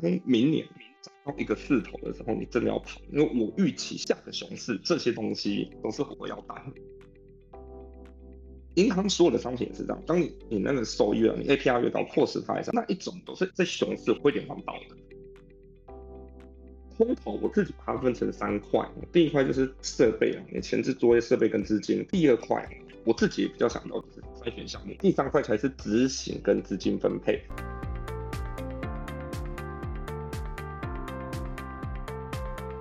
当明年涨到一个势头的时候，你真的要跑，因为我预期下个熊市这些东西都是火药弹。银行所有的商品也是这样，当你你那个收益啊，你 APR 越高，迫使它上，那一种都是在熊市会点环保的。空头我自己把它分成三块，第一块就是设备啊，你前置作业设备跟资金；第二块我自己比较想到就是筛选项目；第三块才是执行跟资金分配。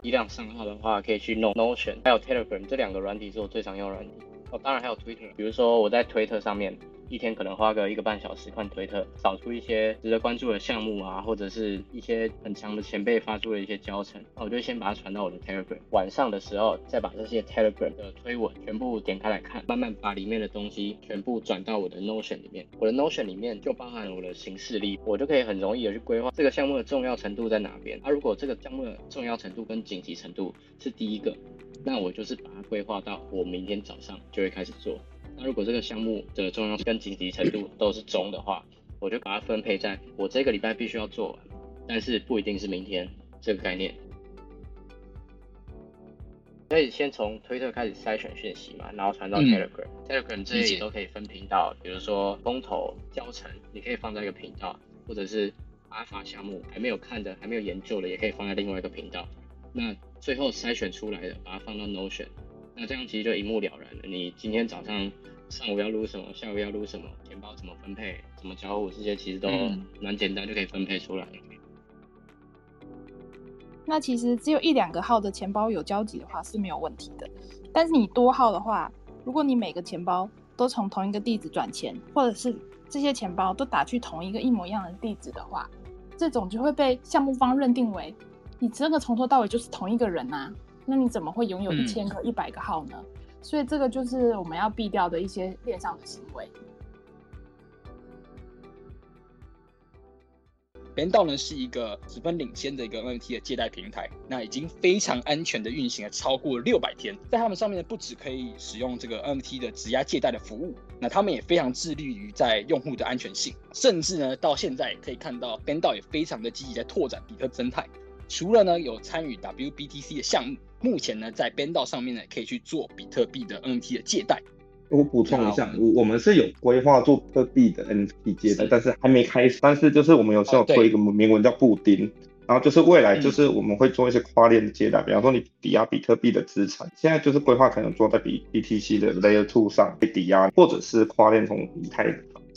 一辆账号的话，可以去弄 Notion，还有 Telegram 这两个软体是我最常用的软体。哦，当然还有 Twitter，比如说我在 Twitter 上面。一天可能花个一个半小时看推特，找出一些值得关注的项目啊，或者是一些很强的前辈发出的一些教程，那我就先把它传到我的 Telegram。晚上的时候再把这些 Telegram 的推文全部点开来看，慢慢把里面的东西全部转到我的 Notion 里面。我的 Notion 里面就包含了我的行事历，我就可以很容易的去规划这个项目的重要程度在哪边。啊，如果这个项目的重要程度跟紧急程度是第一个，那我就是把它规划到我明天早上就会开始做。那如果这个项目的重要跟紧急程度都是中的话，我就把它分配在我这个礼拜必须要做完，但是不一定是明天这个概念。可以先从推特开始筛选讯息嘛，然后传到 Telegram。Telegram 这里都可以分频道，比如说风投教程，你可以放在一个频道，或者是 Alpha 项目还没有看的、还没有研究的，也可以放在另外一个频道。那最后筛选出来的，把它放到 Notion。那这样其实就一目了然了。你今天早上、上午要撸什么，下午要撸什么，钱包怎么分配，怎么交互，这些其实都蛮简单，就可以分配出来。那其实只有一两个号的钱包有交集的话是没有问题的。但是你多号的话，如果你每个钱包都从同一个地址转钱，或者是这些钱包都打去同一个一模一样的地址的话，这种就会被项目方认定为你这个从头到尾就是同一个人呐。那你怎么会拥有一千个、一百个号呢？所以这个就是我们要避掉的一些链上的行为。边道呢是一个十分领先的一个 NFT 的借贷平台，那已经非常安全的运行了超过六百天。在他们上面呢，不止可以使用这个 NFT 的质押借贷的服务，那他们也非常致力于在用户的安全性，甚至呢到现在可以看到边道也非常的积极在拓展比特生态。除了呢有参与 WBTC 的项目，目前呢在边道上面呢可以去做比特币的 NFT 的借贷。我补充一下，我我们是有规划做比特币的 NFT 借贷，但是还没开始。但是就是我们有时候推一个铭文叫布丁，然后就是未来就是我们会做一些跨链的借贷，比方说你抵押比特币的资产，现在就是规划可能做在比 BTC 的 Layer Two 上被抵押，或者是跨链从以太。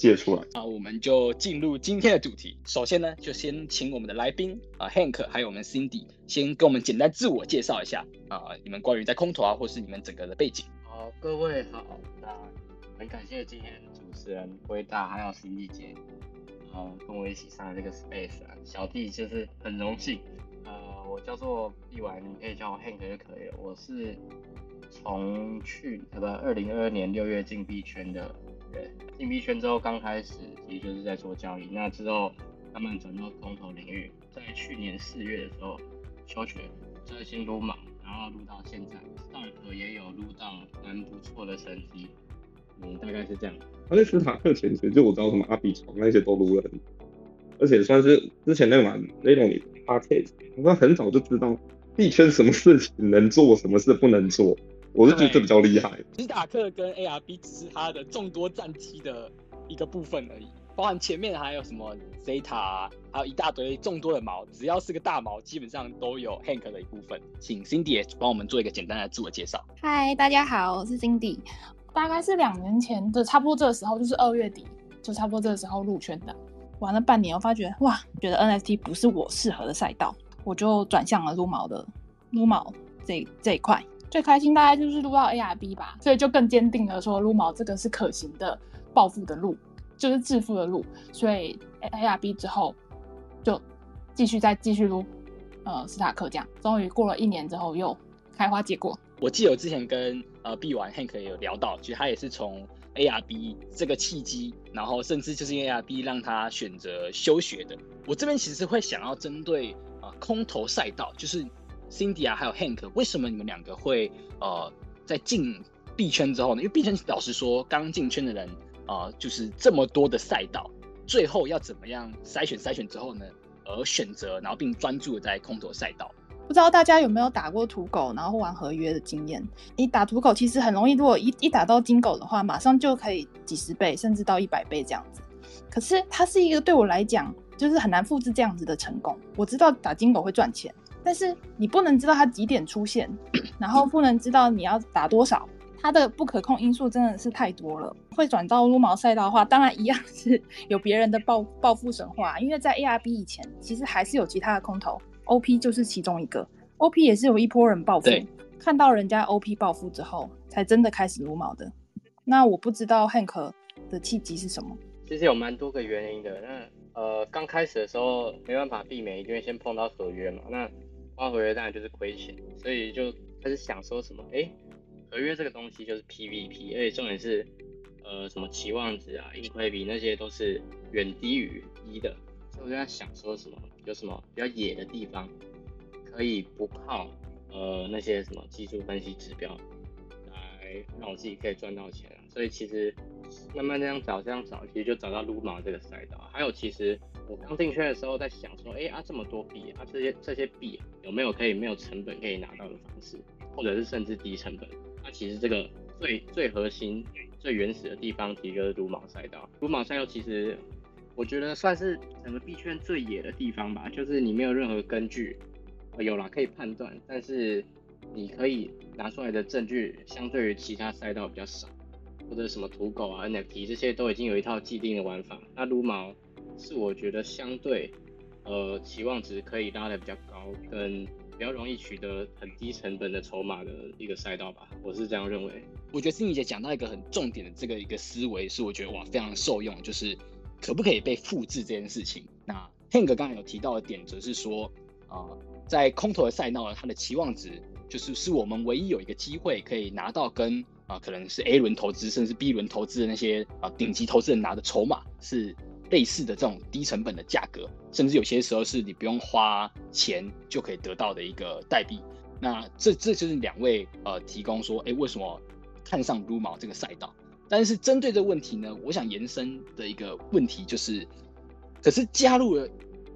借出来啊，我们就进入今天的主题。首先呢，就先请我们的来宾啊，Hank 还有我们 Cindy 先跟我们简单自我介绍一下啊，你们关于在空投啊，或是你们整个的背景。好，各位好，那很感谢今天主持人辉大还有 Cindy 姐，然后跟我一起上这个 Space 啊，小弟就是很荣幸。呃，我叫做毕完，你可以叫我 Hank 就可以了。我是从去呃不，二零二二年六月进币圈的。对，进币圈之后刚开始其实就是在做交易，那之后他们转到空投领域，在去年四月的时候休学，再新撸嘛，然后撸到现在上一也有撸到蛮不错的成绩，嗯，大概是这样。他在斯塔克前期就我知道什么阿比床那些都撸了，而且算是之前那个嘛那种 p a r k 我很早就知道币圈什么事情能做，什么事不能做。我是觉得这比较厉害。斯塔克跟 ARB 只是他的众多战机的一个部分而已，包含前面还有什么 Zeta，还有一大堆众多的毛，只要是个大毛，基本上都有 Hank 的一部分。请 Cindy 帮我们做一个简单的自我介绍。嗨，大家好，我是 Cindy。大概是两年前的差不多这个时候，就是二月底，就差不多这个时候入圈的。玩了半年，我发觉哇，觉得 NFT 不是我适合的赛道，我就转向了撸毛的撸毛这这一块。最开心大概就是撸到 ARB 吧，所以就更坚定了说撸毛这个是可行的暴富的路，就是致富的路。所以 ARB 之后就继续再继续撸，呃，斯塔克这样，终于过了一年之后又开花结果。我记得我之前跟呃 B 玩 Hank 有聊到，其实他也是从 ARB 这个契机，然后甚至就是因为 ARB 让他选择休学的。我这边其实会想要针对啊空头赛道，就是。Cindy 啊，还有 Hank，为什么你们两个会呃在进币圈之后呢？因为币圈老实说，刚进圈的人啊，就是这么多的赛道，最后要怎么样筛选筛选之后呢？而选择，然后并专注在空投赛道。不知道大家有没有打过土狗，然后玩合约的经验？你打土狗其实很容易，如果一一打到金狗的话，马上就可以几十倍，甚至到一百倍这样子。可是它是一个对我来讲，就是很难复制这样子的成功。我知道打金狗会赚钱，但是你不能知道它几点出现，然后不能知道你要打多少。它的不可控因素真的是太多了。会转到撸毛赛道的话，当然一样是有别人的暴暴富神话。因为在 ARB 以前，其实还是有其他的空头，OP 就是其中一个。OP 也是有一波人暴富，看到人家 OP 暴富之后，才真的开始撸毛的。那我不知道 Hank 的契机是什么。其实有蛮多个原因的。那呃，刚开始的时候没办法避免，一定会先碰到合约嘛。那花合约当然就是亏钱，所以就开始想说什么，哎。合约这个东西就是 PVP，而且重点是，呃，什么期望值啊、盈亏比那些都是远低于一的，所以我就在想说什么有什么比较野的地方，可以不靠呃那些什么技术分析指标来让我自己可以赚到钱啊。所以其实慢慢这样找这样找，其实就找到撸毛这个赛道。还有其实我刚进圈的时候在想说，哎啊这么多币啊，这些这些币有没有可以没有成本可以拿到的方式，或者是甚至低成本。它其实这个最最核心、最原始的地方，其实就是撸毛赛道。撸毛赛道其实我觉得算是整个币圈最野的地方吧，就是你没有任何根据，有了可以判断，但是你可以拿出来的证据，相对于其他赛道比较少，或者什么土狗啊、NFT 这些都已经有一套既定的玩法。那撸毛是我觉得相对呃期望值可以拉的比较高，跟比较容易取得很低成本的筹码的一个赛道吧，我是这样认为。我觉得心怡姐讲到一个很重点的这个一个思维，是我觉得哇非常受用，就是可不可以被复制这件事情。那 Hank 刚才有提到的点，则是说啊，在空头的赛道呢，它的期望值就是是我们唯一有一个机会可以拿到跟啊可能是 A 轮投资甚至 B 轮投资的那些啊顶级投资人拿的筹码是。类似的这种低成本的价格，甚至有些时候是你不用花钱就可以得到的一个代币。那这这就是两位呃提供说，哎，为什么看上撸毛这个赛道？但是针对这个问题呢，我想延伸的一个问题就是，可是加入了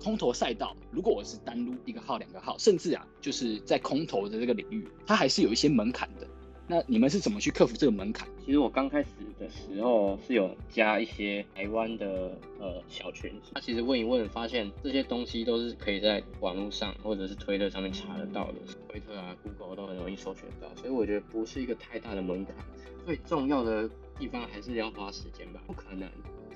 空投赛道，如果我是单撸一个号、两个号，甚至啊，就是在空投的这个领域，它还是有一些门槛的。那你们是怎么去克服这个门槛？其实我刚开始的时候是有加一些台湾的呃小群，他其实问一问，发现这些东西都是可以在网络上或者是推特上面查得到的，推特啊、Google 都很容易搜寻到，所以我觉得不是一个太大的门槛。最重要的地方还是要花时间吧，不可能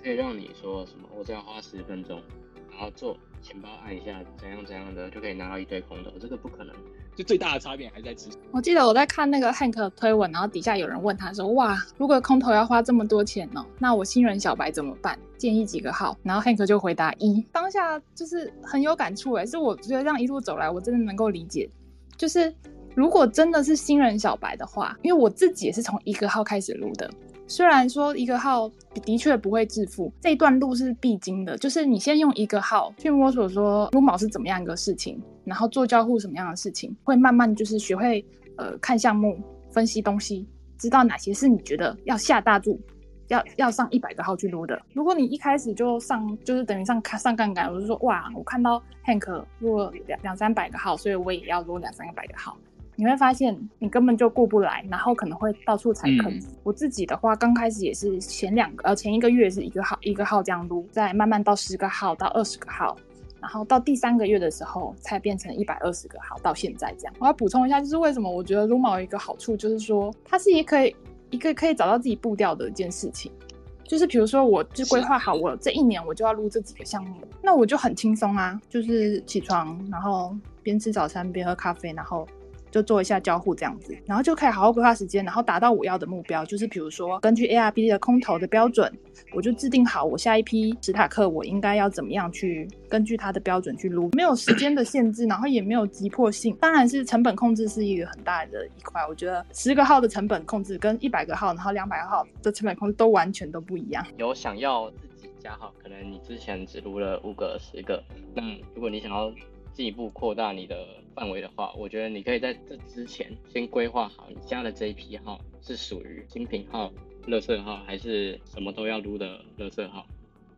可以让你说什么，我只要花十分钟，然后做钱包按一下怎样怎样的就可以拿到一堆空投，这个不可能。就最大的差别还在之我记得我在看那个 Hank 推文，然后底下有人问他说：“哇，如果空投要花这么多钱哦，那我新人小白怎么办？建议几个号？”然后 Hank 就回答一。当下就是很有感触哎，是我觉得这样一路走来，我真的能够理解。就是如果真的是新人小白的话，因为我自己也是从一个号开始录的。虽然说一个号的确不会致富，这一段路是必经的。就是你先用一个号去摸索说撸毛是怎么样一个事情，然后做交互什么样的事情，会慢慢就是学会呃看项目、分析东西，知道哪些是你觉得要下大注，要要上一百个号去撸的。如果你一开始就上，就是等于上上杠杆，我就说哇，我看到 Hank 撸了两两三百个号，所以我也要撸两三百个号。你会发现你根本就过不来，然后可能会到处踩坑。我自己的话，刚开始也是前两个呃前一个月是一个号一个号这样撸，再慢慢到十个号到二十个号，然后到第三个月的时候才变成一百二十个好，到现在这样。我要补充一下，就是为什么我觉得撸毛一个好处，就是说它是也可以一个可以找到自己步调的一件事情。就是比如说，我就规划好我这一年我就要录这几个项目，那我就很轻松啊，就是起床，然后边吃早餐边喝咖啡，然后。就做一下交互这样子，然后就可以好好规划时间，然后达到我要的目标。就是比如说，根据 ARB 的空投的标准，我就制定好我下一批史塔克我应该要怎么样去根据它的标准去撸，没有时间的限制，然后也没有急迫性。当然是成本控制是一个很大的一块。我觉得十个号的成本控制跟一百个号，然后两百个号的成本控制都完全都不一样。有想要自己加号，可能你之前只撸了五个、十个，那如果你想要进一步扩大你的范围的话，我觉得你可以在这之前先规划好你加的这一批号是属于精品号、乐色号，还是什么都要撸的乐色号，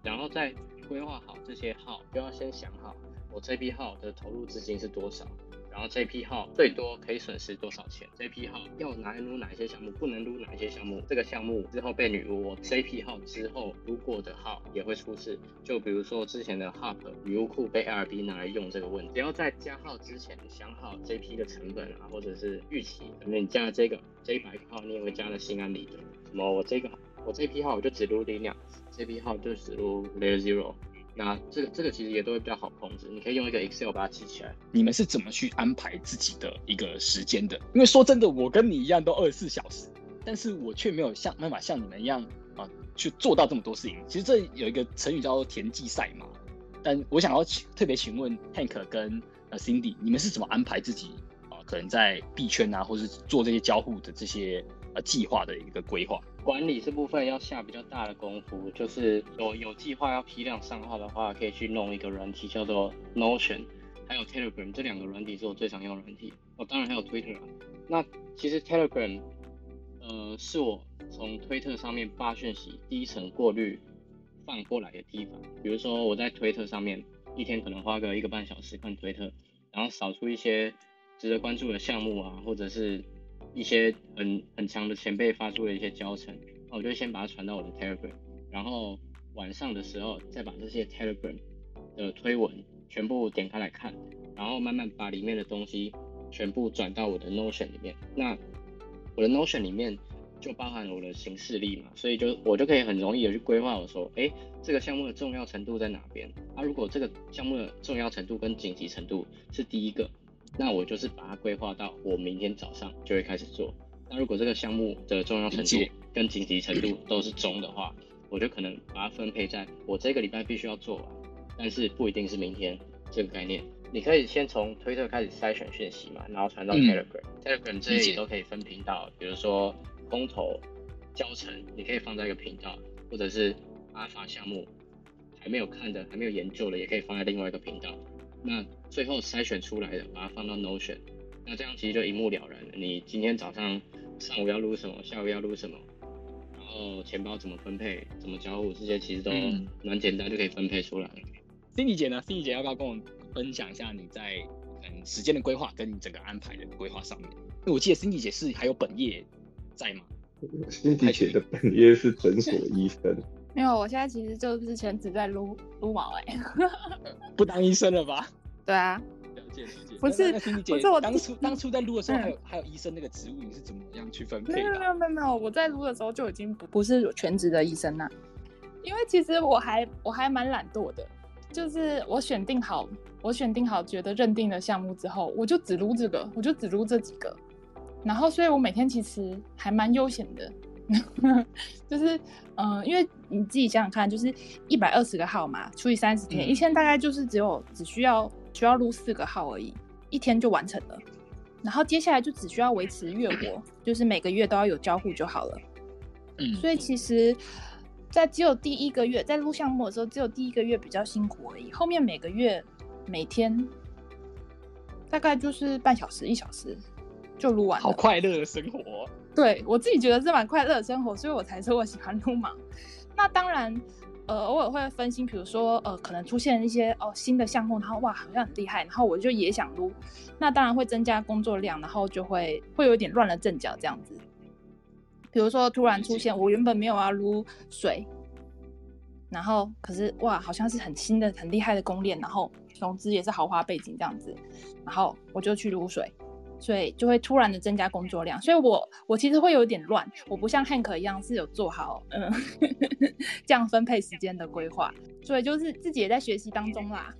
然后再规划好这些号，就要先想好我这批号的投入资金是多少。然后这批号最多可以损失多少钱？这批号要拿来撸哪些项目，不能撸哪些项目？这个项目之后被女巫，我这批号之后撸过的号也会出事。就比如说之前的 HUB 女巫库被 LB 拿来用这个问题，只要在加号之前想好这批的成本啊，或者是预期，可能你加了这个这一百号，你也会加的心安理得。什么我这个我这批号我就只撸零两，这批号就只撸 Layer Zero。那这个这个其实也都会比较好控制，你可以用一个 Excel 把它记起来。你们是怎么去安排自己的一个时间的？因为说真的，我跟你一样都二十四小时，但是我却没有像办法像你们一样啊去做到这么多事情。其实这有一个成语叫做田忌赛马，但我想要特别请问 Hank 跟呃 Cindy，你们是怎么安排自己啊？可能在币圈啊，或是做这些交互的这些呃计划的一个规划？管理这部分要下比较大的功夫，就是有有计划要批量上号的话，可以去弄一个软体叫做 Notion，还有 Telegram 这两个软体是我最常用的软体。哦，当然还有 Twitter 啊。那其实 Telegram，呃，是我从推特上面发讯息第一层过滤放过来的地方。比如说我在推特上面一天可能花个一个半小时看推特，然后扫出一些值得关注的项目啊，或者是。一些很很强的前辈发出的一些教程，那我就先把它传到我的 Telegram，然后晚上的时候再把这些 Telegram 的推文全部点开来看，然后慢慢把里面的东西全部转到我的 Notion 里面。那我的 Notion 里面就包含了我的行事历嘛，所以就我就可以很容易的去规划我说，哎，这个项目的重要程度在哪边？啊，如果这个项目的重要程度跟紧急程度是第一个。那我就是把它规划到我明天早上就会开始做。那如果这个项目的重要程度跟紧急程度都是中的话，我就可能把它分配在我这个礼拜必须要做完，但是不一定是明天这个概念。你可以先从推特开始筛选讯息嘛，然后传到 Telegram，Telegram 这里都可以分频道，比如说空投教程，你可以放在一个频道，或者是阿法项目还没有看的、还没有研究的，也可以放在另外一个频道。那最后筛选出来的，把它放到 Notion，那这样其实就一目了然了。你今天早上、上午要录什么，下午要录什么，然后钱包怎么分配、怎么交互，这些其实都蛮简单，就可以分配出来了。Cindy 姐呢？Cindy 姐要不要跟我分享一下你在嗯时间的规划跟你整个安排的规划上面？因为我记得 Cindy 姐是还有本业在吗？Cindy 姐的本业是诊所医生。没有，我现在其实就是全职在撸撸毛哎，不当医生了吧？对啊，了解理解。不是，不是我当初当初在撸的时候，还有还有医生那个职务，你是怎么样去分配？没有没有没有没有，我在撸的时候就已经不不是全职的医生啦。因为其实我还我还蛮懒惰的，就是我选定好我选定好觉得认定的项目之后，我就只撸这个，我就只撸这几个，然后所以我每天其实还蛮悠闲的。就是，嗯，因为你自己想想看，就是一百二十个号码除以三十天，一天大概就是只有只需要需要录四个号而已，一天就完成了。然后接下来就只需要维持月活，就是每个月都要有交互就好了。嗯，所以其实，在只有第一个月在录项目的时候，只有第一个月比较辛苦而已，后面每个月每天大概就是半小时一小时就录完了，好快乐的生活。对我自己觉得是蛮快乐的生活，所以我才说我喜欢录嘛。那当然，呃，偶尔会分心，比如说，呃，可能出现一些哦新的项目，然后哇，好像很厉害，然后我就也想撸。那当然会增加工作量，然后就会会有点乱了阵脚这样子。比如说突然出现，我原本没有要撸水，然后可是哇，好像是很新的、很厉害的公链，然后总之也是豪华背景这样子，然后我就去撸水。所以就会突然的增加工作量，所以我我其实会有点乱，我不像 Hank 一样是有做好嗯 这样分配时间的规划，所以就是自己也在学习当中啦，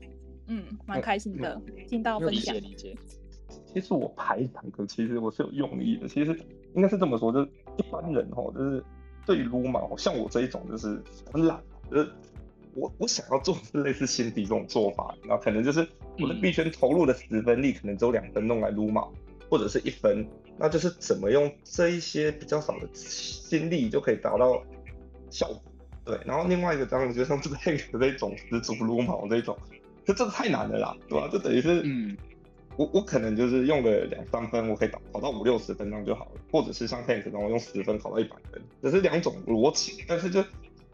嗯，蛮开心的听到分享。理解。其实我排坦克，其实我是有用意的。其实应该是这么说，就是一般人哈，就是对于撸嘛，像我这一种就是很懒，就是我我想要做是类似心底这种做法，那可能就是我的币圈投入的十分力，可能只有两分弄来撸嘛。或者是一分，那就是怎么用这一些比较少的心力就可以达到效果。对，然后另外一个当然就像这个这种十足撸毛这种，这这个太难了啦，对吧？就等于是，嗯，我我可能就是用个两三分，我可以考考到五六十分这样就好了，或者是像 Hank 然后用十分考到一百分，这是两种逻辑。但是就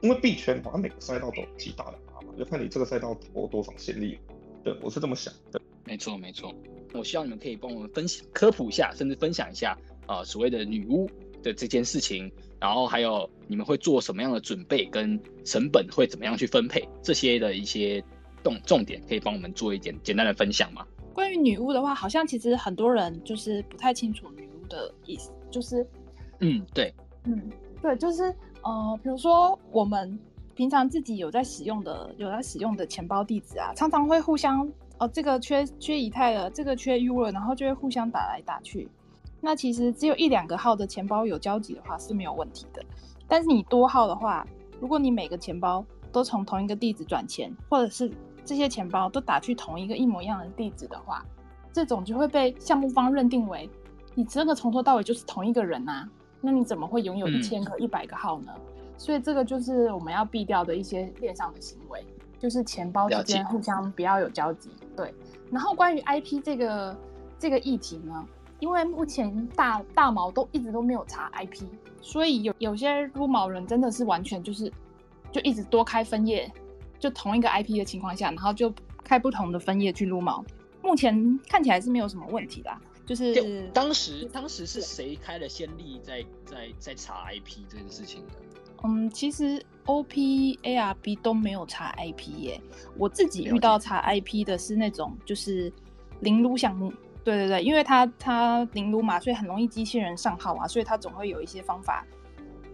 因为币圈好像每个赛道都有极大的差嘛，就看你这个赛道投多少心力。对，我是这么想的。没错，没错。我希望你们可以帮我们分享、科普一下，甚至分享一下啊，所谓的女巫的这件事情，然后还有你们会做什么样的准备，跟成本会怎么样去分配，这些的一些重重点，可以帮我们做一点简单的分享吗？关于女巫的话，好像其实很多人就是不太清楚女巫的意思，就是，嗯，对，嗯，对，就是呃，比如说我们平常自己有在使用的、有在使用的钱包地址啊，常常会互相。哦，这个缺缺以太了，这个缺 U 了，然后就会互相打来打去。那其实只有一两个号的钱包有交集的话是没有问题的。但是你多号的话，如果你每个钱包都从同一个地址转钱，或者是这些钱包都打去同一个一模一样的地址的话，这种就会被项目方认定为你真的从头到尾就是同一个人啊。那你怎么会拥有一千个、一百个号呢？所以这个就是我们要避掉的一些链上的行为。就是钱包之间互相不要有交集，对。然后关于 IP 这个这个议题呢，因为目前大大毛都一直都没有查 IP，所以有有些撸毛人真的是完全就是就一直多开分页，就同一个 IP 的情况下，然后就开不同的分页去撸毛。目前看起来是没有什么问题啦。就是当时当时是谁开了先例在在在查 IP 这件事情的？嗯，其实 O P A R B 都没有查 I P 耶。我自己遇到查 I P 的是那种就是零撸项目，对对对，因为它它零撸嘛，所以很容易机器人上号啊，所以它总会有一些方法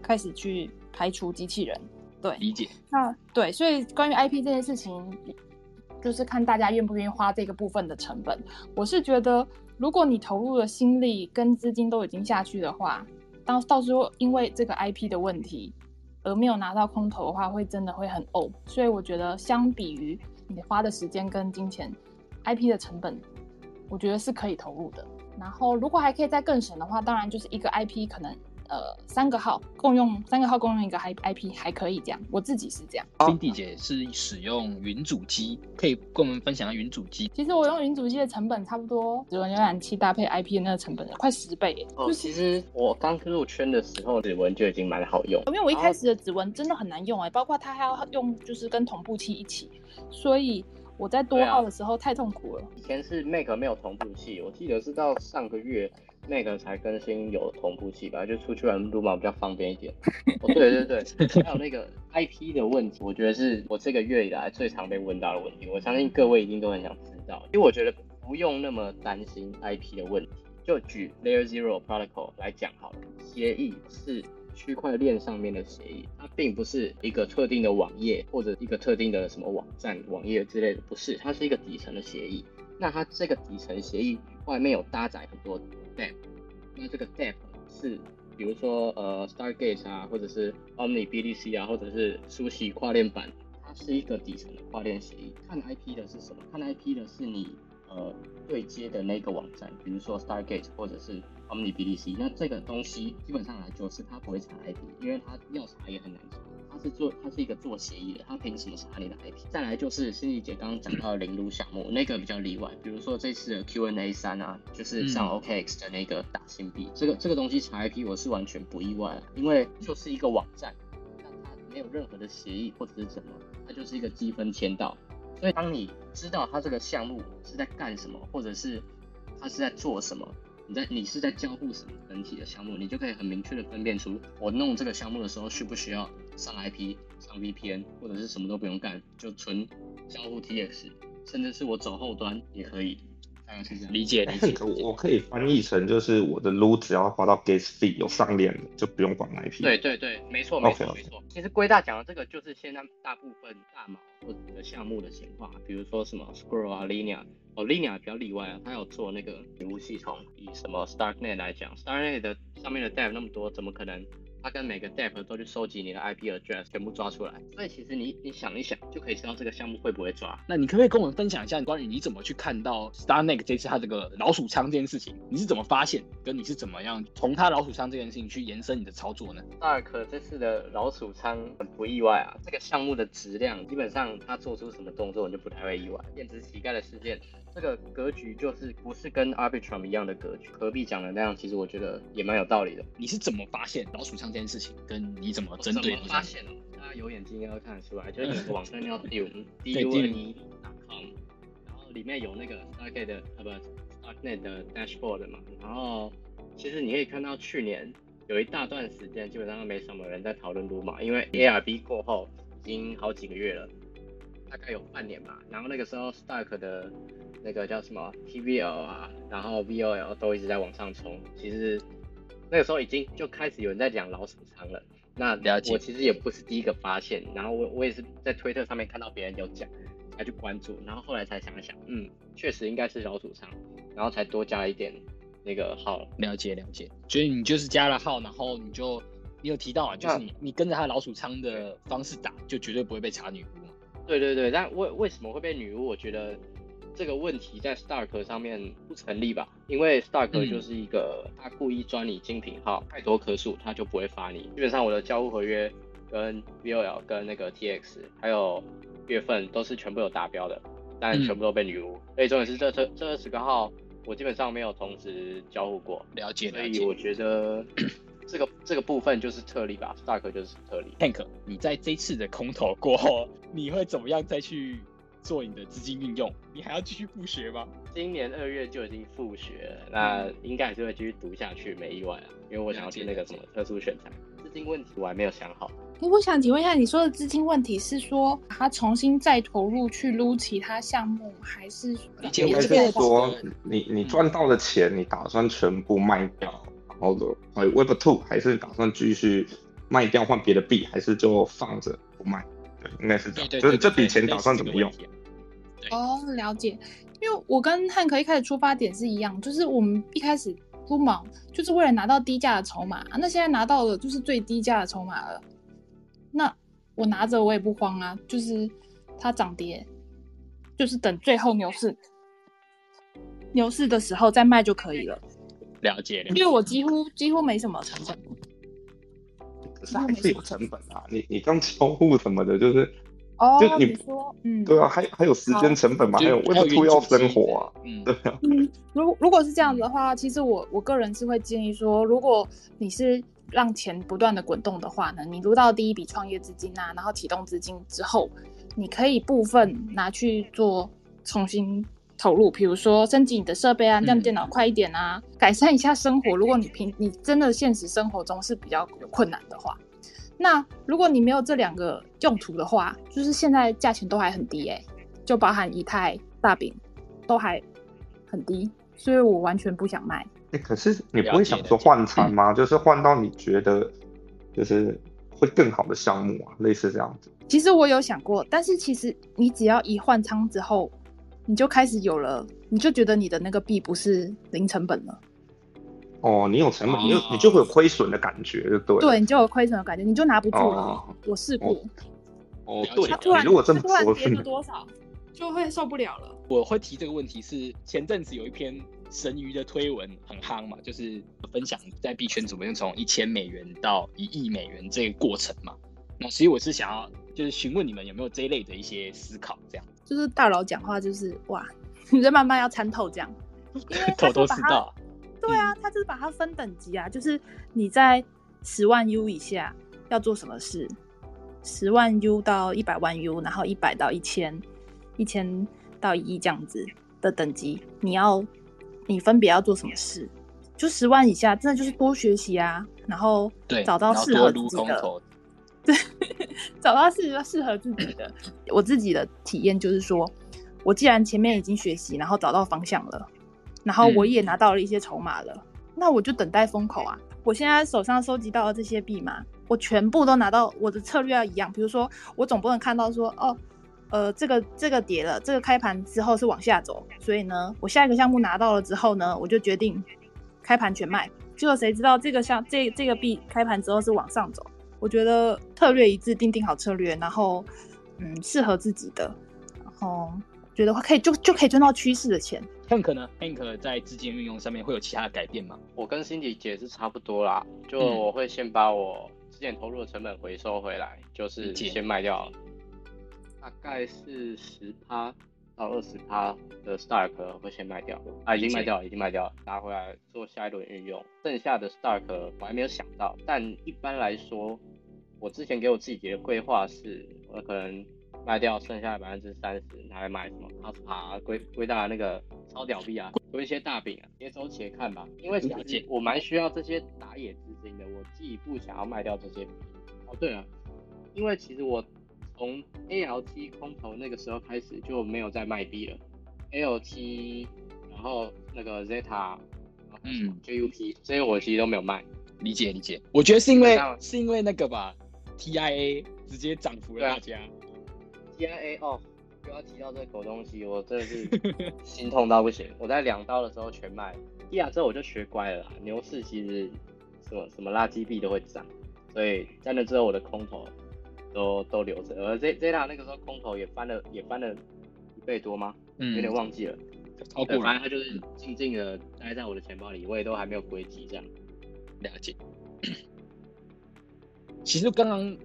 开始去排除机器人。对，理解。那对，所以关于 I P 这件事情，就是看大家愿不愿意花这个部分的成本。我是觉得，如果你投入的心力跟资金都已经下去的话，到到时候因为这个 I P 的问题。而没有拿到空投的话，会真的会很呕。所以我觉得，相比于你花的时间跟金钱，IP 的成本，我觉得是可以投入的。然后，如果还可以再更省的话，当然就是一个 IP 可能。呃，三个号共用，三个号共用一个 I I P 还可以这样，我自己是这样。金弟姐是使用云主机，可以跟我们分享下云主机。其实我用云主机的成本差不多，指纹浏览器搭配 I P 的那个成本快十倍。哦，其实我刚入圈的时候，指纹就已经蛮好用。因为我一开始的指纹真的很难用哎，包括它还要用，就是跟同步器一起，所以我在多号的时候太痛苦了。以前是 Make 没有同步器，我记得是到上个月。那个才更新有同步器吧，就出去玩撸嘛比较方便一点。哦，对对对，还有那个 IP 的问题，我觉得是我这个月以来最常被问到的问题。我相信各位一定都很想知道，因为我觉得不用那么担心 IP 的问题。就举 Layer Zero Protocol 来讲好了，协议是区块链上面的协议，它并不是一个特定的网页或者一个特定的什么网站、网页之类的，不是，它是一个底层的协议。那它这个底层协议外面有搭载很多。DApp，那这个 DApp 是，比如说呃 Stargate 啊，或者是 Omni BDC 啊，或者是苏西跨链版，它是一个底层的跨链协议。看 IP 的是什么？看 IP 的是你呃对接的那个网站，比如说 Stargate 或者是 Omni BTC。那这个东西基本上来就是它不会查 IP，因为它要查也很难查。它是做，它是一个做协议的，它凭什么查你的 IP？再来就是心理姐刚刚讲到的零撸项目，那个比较例外，比如说这次的 Q&A 三啊，就是像 OKX 的那个打新币，这个这个东西查 IP 我是完全不意外，因为就是一个网站，那它没有任何的协议或者是什么，它就是一个积分签到，所以当你知道他这个项目是在干什么，或者是他是在做什么。你在你是在交互什么整体的项目，你就可以很明确的分辨出我弄这个项目的时候需不需要上 IP、上 VPN，或者是什么都不用干，就纯交互 TX，甚至是我走后端也可以。理解理解，我可以翻译成就是我的撸只要滑到 gas fee 有上链的，就不用管 IP。对对对，没错没错没错。其实龟大讲的这个就是现在大部分大毛或者项目的情况，比如说什么 Scroll 啊、Linear。哦，Linear 比较例外啊，它有做那个服务系统。以什么 Starknet 来讲，Starknet 的上面的 Dev 那么多，怎么可能？它跟每个 DEP 都去收集你的 IP address，全部抓出来。所以其实你你想一想，就可以知道这个项目会不会抓。那你可不可以跟我们分享一下关于你怎么去看到 Starknet 这次它这个老鼠仓这件事情？你是怎么发现？跟你是怎么样从它老鼠仓这件事情去延伸你的操作呢？Stark 这次的老鼠仓很不意外啊，这个项目的质量基本上它做出什么动作你就不太会意外。电子乞丐的事件。这个格局就是不是跟 Arbitrum 一样的格局？何必讲的那样？其实我觉得也蛮有道理的。你是怎么发现老鼠仓这件事情？跟你怎么针对？发现大家有眼睛应该会看得出来，就是你的网站叫 d u d u n e c o m 然后里面有那个 Stargate 的呃不 Starknet 的 dashboard 嘛，然后其实你可以看到去年有一大段时间基本上没什么人在讨论 Luma，因为 ARB 过后已经好几个月了，大概有半年吧。然后那个时候 Stark 的那个叫什么 TVL 啊，然后 VOL 都一直在往上冲，其实那个时候已经就开始有人在讲老鼠仓了。那了解，我其实也不是第一个发现，然后我我也是在推特上面看到别人有讲，才去关注，然后后来才想一想，嗯，确实应该是老鼠仓，然后才多加一点那个号。了解了解，所以你就是加了号，然后你就你有提到啊，就是你你跟着他老鼠仓的方式打，就绝对不会被查女巫嘛。对对对，但为为什么会被女巫？我觉得。这个问题在 Stark 上面不成立吧？因为 Stark 就是一个他故意钻你精品号，太多棵数他就不会发你。基本上我的交互合约跟 VOL 跟那个 TX 还有月份都是全部有达标的，但全部都被女巫。所以重点是这这这二十个号我基本上没有同时交互过。了解，所以我觉得这个这个部分就是特例吧，Stark 就是特例。Tank，你在这次的空投过后，你会怎么样再去？做你的资金运用，你还要继续复学吗？今年二月就已经复学了，那应该还是会继续读下去，没意外啊。因为我想要去那个什么特殊选材，资金问题我还没有想好。我想请问一下，你说的资金问题是说他重新再投入去撸其他项目，还是应该是说你你赚到的钱你打算全部卖掉，然后的还 Web Two，还是打算继续卖掉换别的币，还是就放着不卖？应该是这样，就是这笔钱打算怎么用？哦，了解。因为我跟汉克一开始出发点是一样，就是我们一开始不忙，就是为了拿到低价的筹码。那现在拿到了就是最低价的筹码了，那我拿着我也不慌啊，就是它涨跌，就是等最后牛市牛市的时候再卖就可以了。了解，因为我几乎几乎没什么成本。可是还是有成本啊！你你刚交互什么的，就是 哦，就你说，嗯，对啊，还还有时间成本嘛，还有为了图要生活啊，嗯，对啊。嗯，如如果是这样子的话，其实我我个人是会建议说，如果你是让钱不断的滚动的话呢，你撸到第一笔创业资金啊，然后启动资金之后，你可以部分拿去做重新。投入，比如说升级你的设备啊，让电脑快一点啊，改善一下生活。如果你平你真的现实生活中是比较有困难的话，那如果你没有这两个用途的话，就是现在价钱都还很低哎，就包含以太大饼都还很低，所以我完全不想卖。哎，可是你不会想说换仓吗？就是换到你觉得就是会更好的项目啊，类似这样子。其实我有想过，但是其实你只要一换仓之后。你就开始有了，你就觉得你的那个币不是零成本了。哦，你有成本，你就你就会有亏损的感觉，就对。对，你就有亏损的感觉，你就拿不住了。我试过。哦，对。他突然，如果真的突然跌了多少，就会受不了了。我会提这个问题是前阵子有一篇神鱼的推文很夯嘛，就是分享在币圈怎么样从一千美元到一亿美元这个过程嘛。那所以我是想要就是询问你们有没有这一类的一些思考，这样。就是大佬讲话就是哇，你在慢慢要参透这样，头头是道。对啊，他就是把它分等级啊，就是你在十万 U 以下要做什么事，十万 U 到一百万 U，然后一百到一千，一千到一亿这样子的等级，你要你分别要做什么事？就十万以下，真的就是多学习啊，然后找到适合自己的。对，找到适适合自己的。我自己的体验就是说，我既然前面已经学习，然后找到方向了，然后我也拿到了一些筹码了，那我就等待风口啊。我现在手上收集到的这些币嘛，我全部都拿到。我的策略要一样，比如说，我总不能看到说，哦，呃，这个这个跌了，这个开盘之后是往下走，所以呢，我下一个项目拿到了之后呢，我就决定开盘全卖。结果谁知道这个项这这个币开盘之后是往上走。我觉得策略一致，定定好策略，然后嗯，适合自己的，然后觉得话可以就就可以赚到趋势的钱。Hank 呢？Hank 在资金运用上面会有其他的改变吗？我跟 Cindy 姐是差不多啦，就我会先把我之前投入的成本回收回来，就是先卖掉，大概是十趴。到二十趴的 Stark 会先卖掉，啊，已经卖掉了，已经卖掉了，拿回来做下一轮运用。剩下的 Stark 我还没有想到，但一般来说，我之前给我自己的规划是，我可能卖掉剩下的百分之三十，拿来买什么阿斯帕、归归大那个超屌币啊，做一些大饼啊，接周且看吧。因为其实我蛮需要这些打野资金的，我既不想要卖掉这些。哦，对了，因为其实我从 A L T 空投那个时候开始就没有再卖币了，A L T，然后那个 Zeta，嗯，J U P，这些我其实都没有卖。理解理解，我觉得是因为是因为那个吧，T I A 直接涨服了大家。T I A 哦，又要提到这个狗东西，我真的是心痛到不行。我在两刀的时候全卖 I A 之后我就学乖了，牛市其实什么什么垃圾币都会涨，所以在那之后我的空头都都留着。而 Z Z 塔那个时候空头也翻了也翻了一倍多吗？嗯，有点忘记了。超过了，反正它就是静静的待在我的钱包里，我也都还没有归集这样。了解。其实刚刚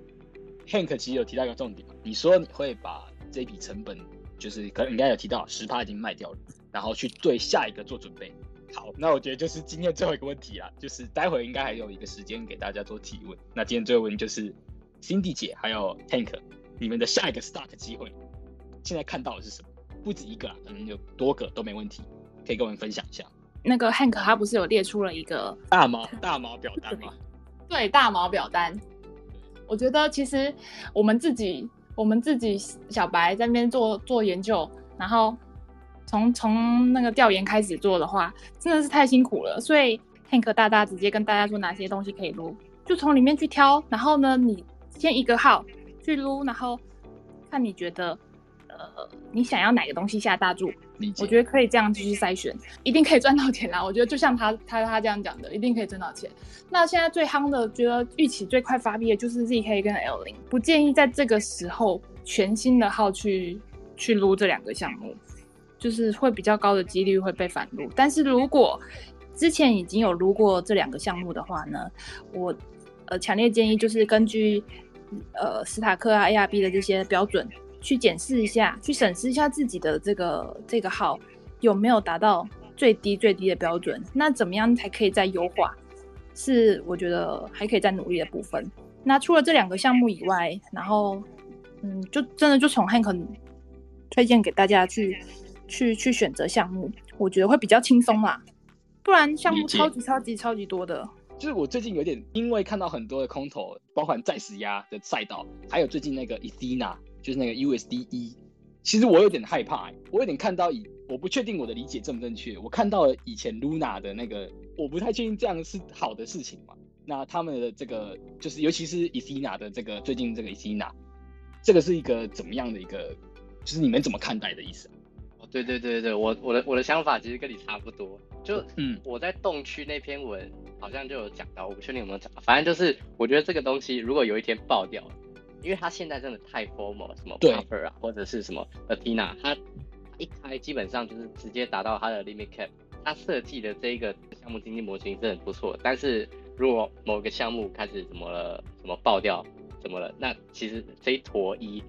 Hank 其实有提到一个重点，你说你会把这笔成本，就是可能应该有提到十趴已经卖掉了，然后去对下一个做准备。好，那我觉得就是今天最后一个问题啦，就是待会应该还有一个时间给大家做提问。那今天最后问题就是 Cindy 姐还有 Hank，你们的下一个 start 机会，现在看到的是什么？不止一个啊，可能有多个都没问题，可以跟我们分享一下。那个 Hank 他不是有列出了一个大毛大毛表单吗？对，大毛表单。我觉得其实我们自己我们自己小白在那边做做研究，然后从从那个调研开始做的话，真的是太辛苦了。所以 Hank 大大直接跟大家说哪些东西可以撸，就从里面去挑。然后呢，你先一个号去撸，然后看你觉得。呃，你想要哪个东西下大注？我觉得可以这样继续筛选，一定可以赚到钱啦。我觉得就像他他他这样讲的，一定可以赚到钱。那现在最夯的，觉得预期最快发币的就是 ZK 跟 L 零，不建议在这个时候全新的号去去撸这两个项目，就是会比较高的几率会被反撸。但是如果之前已经有撸过这两个项目的话呢，我呃强烈建议就是根据呃斯塔克啊 ARB 的这些标准。去检视一下，去审视一下自己的这个这个号有没有达到最低最低的标准。那怎么样才可以再优化？是我觉得还可以再努力的部分。那除了这两个项目以外，然后嗯，就真的就从汉肯推荐给大家去去去选择项目，我觉得会比较轻松啦。不然项目超级超级超级多的。就是我最近有点因为看到很多的空头，包含在时压的赛道，还有最近那个 Ethena。就是那个 USDE，其实我有点害怕，我有点看到以我不确定我的理解正不正确，我看到了以前 Luna 的那个，我不太确定这样是好的事情嘛？那他们的这个就是尤其是 Ethena 的这个最近这个 Ethena，这个是一个怎么样的一个，就是你们怎么看待的意思？哦，对对对对我我的我的想法其实跟你差不多，就嗯我在洞区那篇文好像就有讲到，我不确定有没有讲，反正就是我觉得这个东西如果有一天爆掉了。因为它现在真的太 formal，什么 Puffer 啊，或者是什么 Athena，它一开基本上就是直接达到它的 limit cap。它设计的这一个项目经济模型是很不错，但是如果某个项目开始怎么了，怎么爆掉，怎么了，那其实这一坨一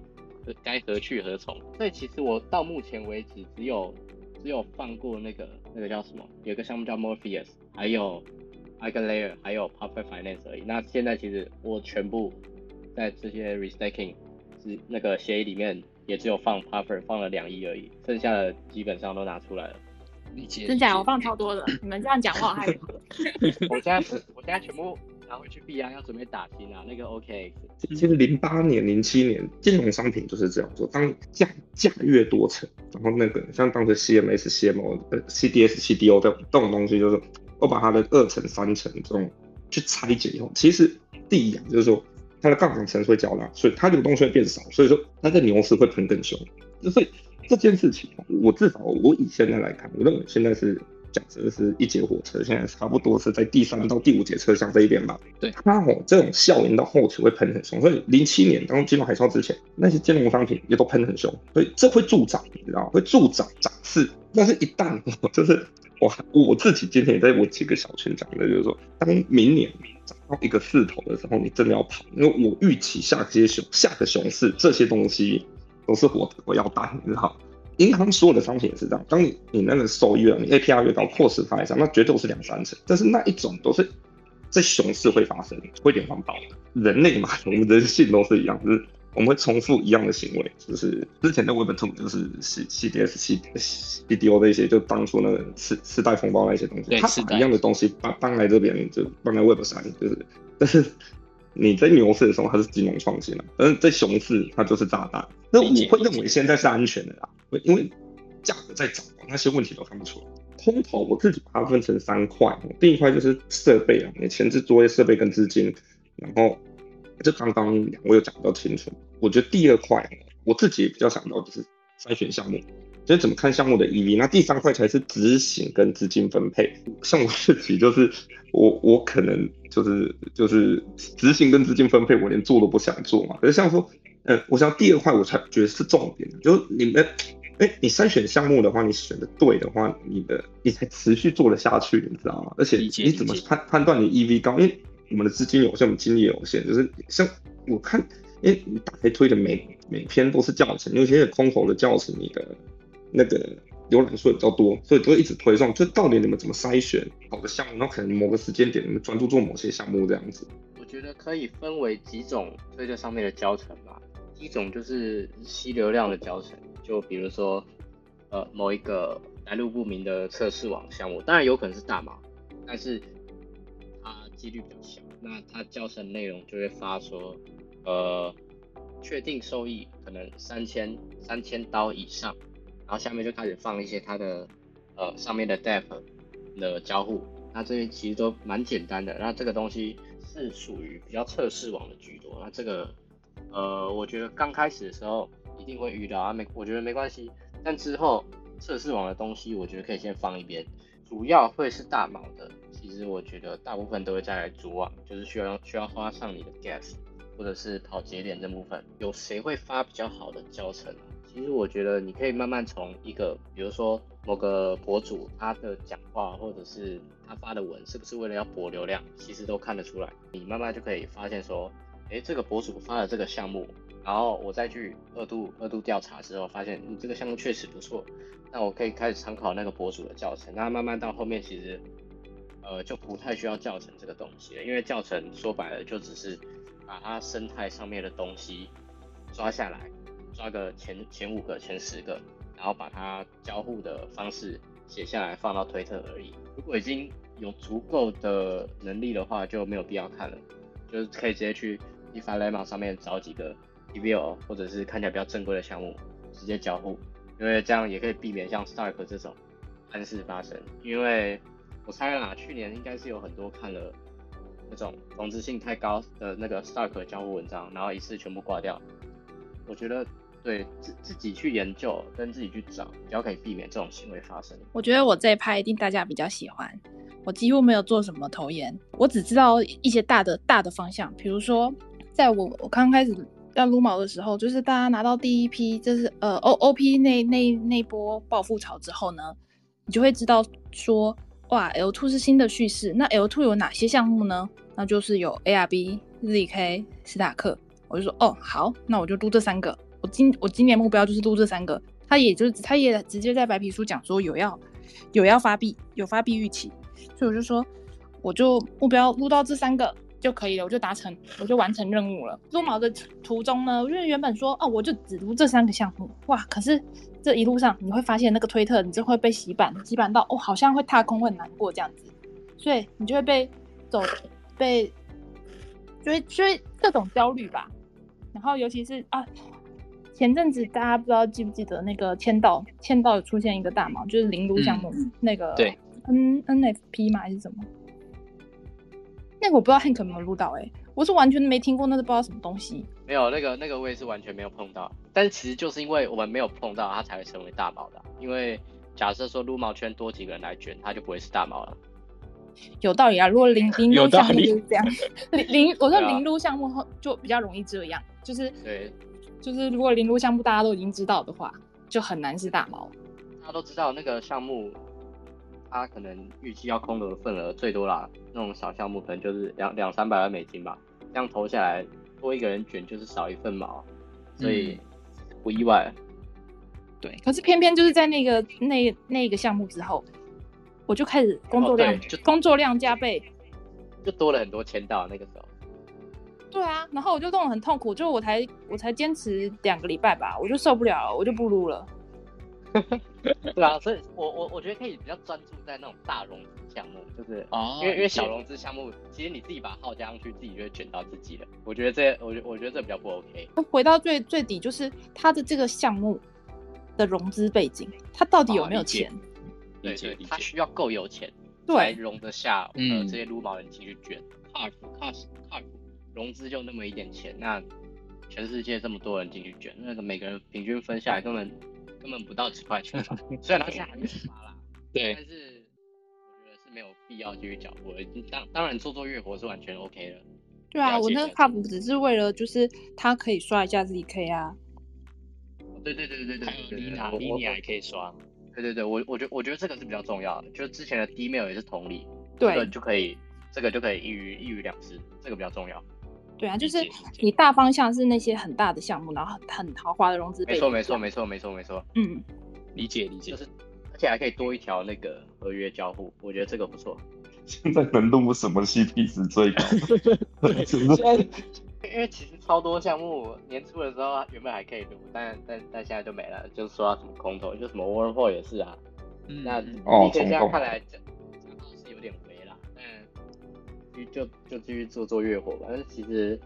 该何去何从？所以其实我到目前为止只有只有放过那个那个叫什么，有个项目叫 Morpheus，还有 Eigenlayer，还有 Puffer Finance 而已。那现在其实我全部。在这些 restaking 是那个协议里面，也只有放 puffer 放了两亿而已，剩下的基本上都拿出来了。真假？我放超多的，你们这样讲话还？我现在我现在全部拿回去币啊，要准备打新啊。那个 OKX，其实零八年、零七年金融商品就是这样做，当价价越多层，然后那个像当时 CMS、CMO、CDS、CDO 的这种东西，就是我把它的二层、三层这种去拆解以后，其实第一啊，就是说。它的杠杆层会较大，所以它流动性会变少，所以说它在牛市会喷更凶。所以这件事情，我至少我以现在来看，我认为现在是假设是一节火车，现在差不多是在第三到第五节车厢这一边吧。对，它哦这种效应到后期会喷很凶，所以零七年当金融海啸之前，那些金融商品也都喷很凶，所以这会助长，你知道会助长涨势。但是，一旦 就是我我自己今天也在我几个小群讲的，就是说，当明年。到一个势头的时候，你真的要跑，因为我预期下些熊下个熊市这些东西都是我我要担，你知道银行所有的商品也是这样，当你你那个收益了，你 APR 越高，扩时发一上，那绝对是两三成。但是那一种都是在熊市会发生，会连环爆的。人类嘛，我们人性都是一样，就是我们会重复一样的行为，就是之前的 Web Two 就是 C C D S C C D O 的一些，就当初那个次次贷风暴那些东西，它把一样的东西搬搬来这边，就搬来 Web 三，就是，但是你在牛市的时候它是金融创新了，但是在熊市它就是炸弹。那我会认为现在是安全的啦，因为价格在涨，那些问题都看不出来。空投我自己把它分成三块，第一块就是设备啊，你前置作业设备跟资金，然后。这刚刚两位有讲比较清楚，我觉得第二块我自己也比较想到就是筛选项目，就是怎么看项目的 EV。那第三块才是执行跟资金分配。像我自己就是我我可能就是就是执行跟资金分配，我连做都不想做嘛。可是像说，呃，我想第二块我才觉得是重点，就是你们，哎，你筛选项目的话，你选的对的话，你的你才持续做得下去，你知道吗？而且你怎么判判断你 EV 高？因为我们的资金有限，我们精力有限，就是像我看，哎，你打开推的每每篇都是教程，有些空投的教程，你的那个浏览数也比较多，所以都会一直推送。就到底你们怎么筛选好的项目？那可能某个时间点你们专注做某些项目这样子。我觉得可以分为几种推特上面的教程吧。一种就是吸流量的教程，就比如说呃某一个来路不明的测试网项目，当然有可能是大码，但是。几率比较小，那它教程内容就会发说，呃，确定收益可能三千三千刀以上，然后下面就开始放一些它的呃上面的 depp 的交互，那这些其实都蛮简单的，那这个东西是属于比较测试网的居多，那这个呃我觉得刚开始的时候一定会遇到啊没，我觉得没关系，但之后测试网的东西我觉得可以先放一边，主要会是大毛的。其实我觉得大部分都会在主网，就是需要需要花上你的 gas，或者是跑节点这部分，有谁会发比较好的教程？其实我觉得你可以慢慢从一个，比如说某个博主他的讲话，或者是他发的文，是不是为了要博流量，其实都看得出来。你慢慢就可以发现说，哎，这个博主发的这个项目，然后我再去二度二度调查之后，发现你这个项目确实不错，那我可以开始参考那个博主的教程。那慢慢到后面，其实。呃，就不太需要教程这个东西了，因为教程说白了就只是把它生态上面的东西抓下来，抓个前前五个、前十个，然后把它交互的方式写下来放到推特而已。如果已经有足够的能力的话，就没有必要看了，就是可以直接去 DeFi Lemon 上面找几个 DVO 或者是看起来比较正规的项目直接交互，因为这样也可以避免像 Stark 这种暗事发生，因为。我猜啦，去年应该是有很多看了那种同质性太高的那个 Stark 交互文章，然后一次全部挂掉。我觉得对自自己去研究跟自己去找，比较可以避免这种行为发生。我觉得我这一派一定大家比较喜欢。我几乎没有做什么投研，我只知道一些大的大的方向。比如说，在我我刚开始要撸毛的时候，就是大家拿到第一批，就是呃 O O P 那那那波暴富潮之后呢，你就会知道说。哇，L two 是新的叙事，那 L two 有哪些项目呢？那就是有 ARB、ZK、斯塔克。我就说，哦，好，那我就录这三个。我今我今年目标就是录这三个。他也就是他也直接在白皮书讲说有要有要发币，有发币预期，所以我就说，我就目标录到这三个就可以了，我就达成，我就完成任务了。撸毛的途中呢，因为原本说，哦，我就只撸这三个项目，哇，可是。这一路上你会发现那个推特，你就会被洗版，洗版到哦，好像会踏空，会难过这样子，所以你就会被走，被，就会就会各种焦虑吧。然后尤其是啊，前阵子大家不知道记不记得那个签到，签到有出现一个大毛，就是零撸项目那个对 N N F P 嘛还是什么？那个我不知道 Hank 有没有录到哎。我是完全没听过，那是不知道什么东西。没有那个那个我也是完全没有碰到，但是其实就是因为我们没有碰到，它才会成为大毛的。因为假设说撸毛圈多几个人来卷，它就不会是大毛了。有道理啊，如果零零撸项目就是这样，零零我说零撸项目后就比较容易这样，就是对，就是如果零撸项目大家都已经知道的话，就很难是大毛。大家都知道那个项目，它可能预计要空的份额最多啦，那种小项目可能就是两两三百万美金吧。这样投下来，多一个人卷就是少一份毛，所以不意外。对，可是偏偏就是在那个那那个项目之后，我就开始工作量工作量加倍，就多了很多签到。那个时候，对啊，然后我就弄得很痛苦，就我才我才坚持两个礼拜吧，我就受不了了，我就不撸了。对啊，所以我我我觉得可以比较专注在那种大融资项目，就是哦因为因为小融资项目，其实你自己把号加上去，自己就会卷到自己了。我觉得这我觉我觉得这比较不 OK。回到最最底，就是他的这个项目的融资背景，他到底有没有钱？对对，他需要够有钱，对，容得下呃这些撸毛人进去卷。卡卡卡融资就那么一点钱，那全世界这么多人进去卷，那个每个人平均分下来根本。根本不到几块钱，虽然他现在还没发啦，对，但是我觉得是没有必要继续缴获。当当然做做月活是完全 OK 的。对啊，我那个 cup 只是为了就是他可以刷一下 ZK 啊。对对对对对对，还有 Lina，Lina 也可以刷。对对对，我我觉我觉得这个是比较重要的，就是之前的 D-mail 也是同理，对，这个就可以，这个就可以一鱼一鱼两吃，这个比较重要。对啊，就是你大方向是那些很大的项目，然后很很豪华的融资。没错没错没错没错没错。嗯，理解理解。就是，而且还可以多一条那个合约交互，我觉得这个不错。现在能录什么 CP 值最 高？现在因为其实超多项目年初的时候原本还可以录，但但但现在就没了，就说到什么空投，就什么 Warport 也是啊。嗯那哦，现在看来账号是有点肥了，但。就就继续做做月火吧，但是其实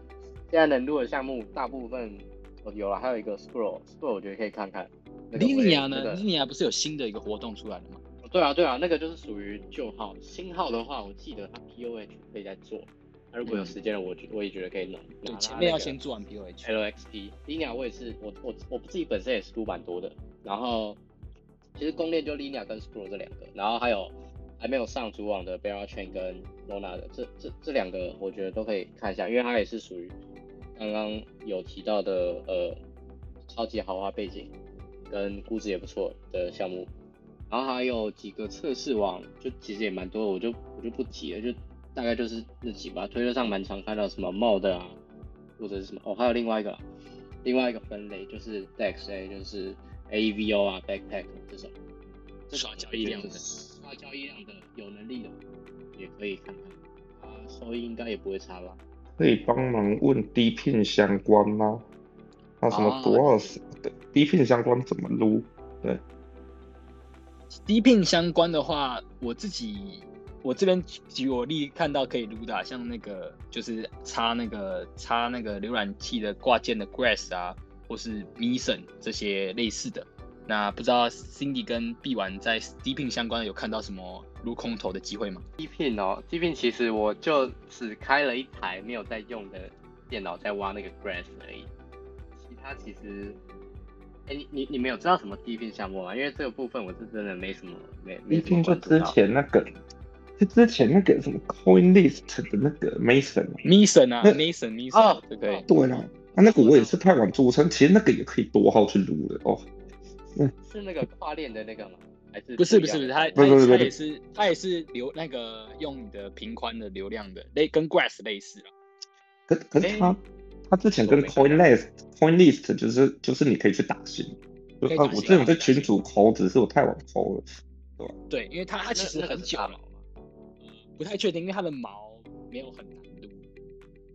现在能录的项目大部分哦有了，还有一个 scroll，scroll 我觉得可以看看。Linia 呢？Linia 不是有新的一个活动出来了吗？对啊对啊，那个就是属于旧号，新号的话，我记得它 POH 可以再做。那如果有时间了，我觉我也觉得可以弄。对，前面要先做完 POH。LXP Linia 我也是，我我我自己本身也是录蛮多的，然后其实攻略就 Linia 跟 scroll 这两个，然后还有。还没有上主网的 Bella Chain 跟 Luna 的这这这两个，我觉得都可以看一下，因为它也是属于刚刚有提到的呃超级豪华背景跟估值也不错的项目。然后还有几个测试网，就其实也蛮多，我就我就不提了，就大概就是那几吧。推特上蛮常看到什么 Mod 啊，或者是什么哦，还有另外一个另外一个分类就是 DEXA，就是 AVO 啊 Backpack 这种，至少交易量的。发交易量的有能力的也可以看看，啊，收益应该也不会差吧？可以帮忙问低聘相关吗？啊，什么多少什么的低聘相关怎么撸？对，低聘相关的话，我自己我这边举我例看到可以撸的，像那个就是插那个插那个浏览器的挂件的 Grass 啊，或是 Mission 这些类似的。那不知道 Cindy 跟 B 玩在 D Pin 相关的有看到什么撸空投的机会吗？D Pin 哦，D Pin 其实我就只开了一台没有在用的电脑在挖那个 Grass 而已，其他其实，哎，你你你们有知道什么 D Pin 项目吗？因为这个部分我是真的没什么没。D Pin 就之前那个，就之前那个什么 Coin List 的那个 Mason，Mason 啊，Mason Mason，对对？对啦，啊那个我也是太晚注册，其实那个也可以多号去撸的哦。是那个跨链的那个吗？还是不是不是不是，它它它也是它也是流那个用你的频宽的流量的，类跟 Grass 类似啊。可可是它它之前跟 Coin List Coin List 就是就是你可以去打新，就啊我这种在群主抠，只是我太晚抠了，对吧？对，因为它它其实很久了，不太确定，因为它的毛没有很难度，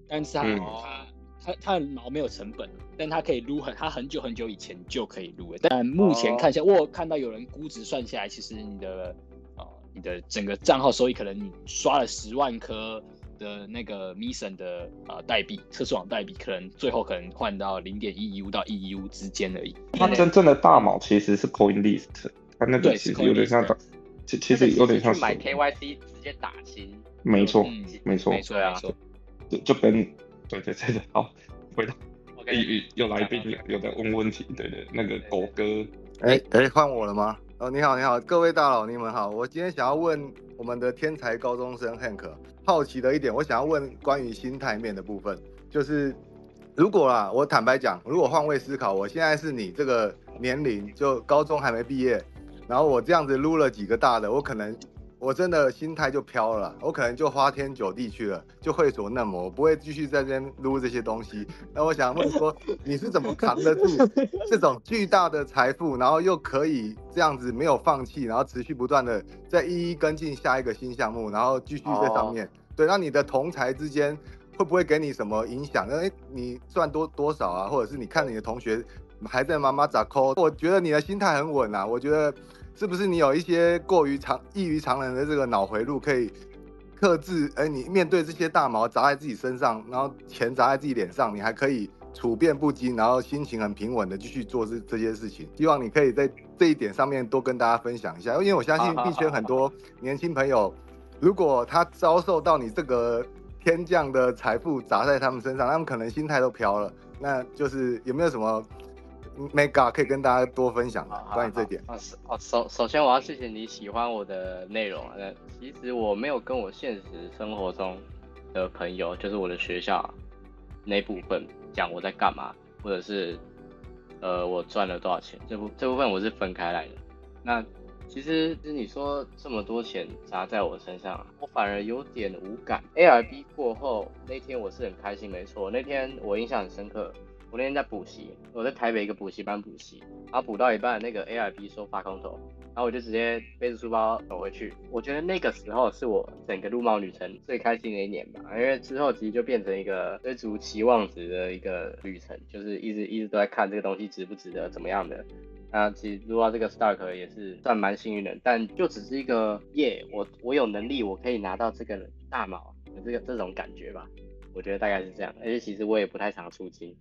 但是它它。它它的毛没有成本，但它可以撸很，它很久很久以前就可以撸了。但目前看一下，我看到有人估值算下来，其实你的呃你的整个账号收益，可能你刷了十万颗的那个 Mission 的呃代币，测试网代币，可能最后可能换到零点一 U 到一 U 之间而已。它真正的大毛其实是 Coin List，它那个其实有点像，其其实有点像买 KYC 直接打新。没错，没错，没错啊，就就跟。对对对对，好，回到，又又来宾有在问问题，对对，那个狗哥，哎哎，换我了吗？哦，你好你好，各位大佬你们好，我今天想要问我们的天才高中生 Hank，好奇的一点，我想要问关于心态面的部分，就是如果啦，我坦白讲，如果换位思考，我现在是你这个年龄，就高中还没毕业，然后我这样子撸了几个大的，我可能。我真的心态就飘了，我可能就花天酒地去了，就会所那么，我不会继续在这边撸这些东西。那我想问说，你是怎么扛得住 这种巨大的财富，然后又可以这样子没有放弃，然后持续不断的在一一跟进下一个新项目，然后继续在上面？对，那你的同才之间会不会给你什么影响？哎，你赚多多少啊？或者是你看你的同学还在妈妈咋扣？我觉得你的心态很稳啊。我觉得是不是你有一些过于常异于常人的这个脑回路，可以克制？哎，你面对这些大毛砸在自己身上，然后钱砸在自己脸上，你还可以处变不惊，然后心情很平稳的继续做这这些事情。希望你可以在这一点上面多跟大家分享一下，因为我相信币圈很多年轻朋友，如果他遭受到你这个。天降的财富砸在他们身上，他们可能心态都飘了。那就是有没有什么 mega 可以跟大家多分享关于这点？啊，首首首先我要谢谢你喜欢我的内容。呃，其实我没有跟我现实生活中的朋友，就是我的学校那部分讲我在干嘛，或者是呃我赚了多少钱，这部这部分我是分开来的。那其实，就你说这么多钱砸在我身上，我反而有点无感。A R B 过后那天我是很开心，没错。那天我印象很深刻，我那天在补习，我在台北一个补习班补习，然后补到一半，那个 A R B 说发空头，然后我就直接背着书包走回去。我觉得那个时候是我整个路猫旅程最开心的一年吧，因为之后其实就变成一个追逐期望值的一个旅程，就是一直一直都在看这个东西值不值得，怎么样的。那其实如果这个 Stark 也是算蛮幸运的，但就只是一个耶，我我有能力，我可以拿到这个大毛这个这种感觉吧，我觉得大概是这样。而且其实我也不太常出金。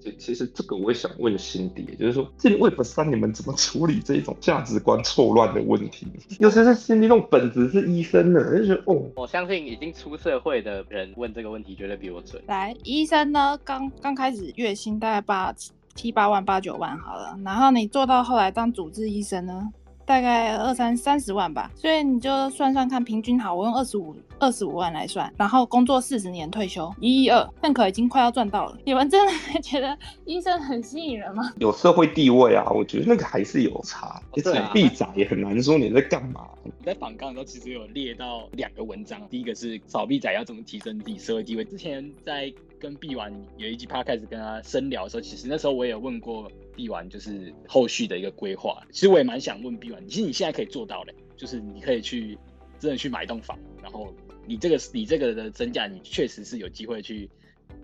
其其实这个我也想问辛迪，就是说这 Web 三你们怎么处理这种价值观错乱的问题？尤其是辛迪那种本质是医生的，就觉得哦，我相信已经出社会的人问这个问题绝对比我准。来，医生呢，刚刚开始月薪大概八。七八万、八九万好了，然后你做到后来当主治医生呢，大概二三三十万吧。所以你就算算看，平均好，我用二十五二十五万来算，然后工作四十年退休一亿二，那可已经快要赚到了。你们真的觉得医生很吸引人吗？有社会地位啊，我觉得那个还是有差。扫地仔也很难说你在干嘛。我在访杠的时候其实有列到两个文章，第一个是扫毕仔要怎么提升自己社会地位。之前在。跟毕完有一集 p 开始跟他深聊的时候，其实那时候我也问过毕完，就是后续的一个规划。其实我也蛮想问毕完，其实你现在可以做到的，就是你可以去真的去买一栋房，然后你这个你这个的增加，你确实是有机会去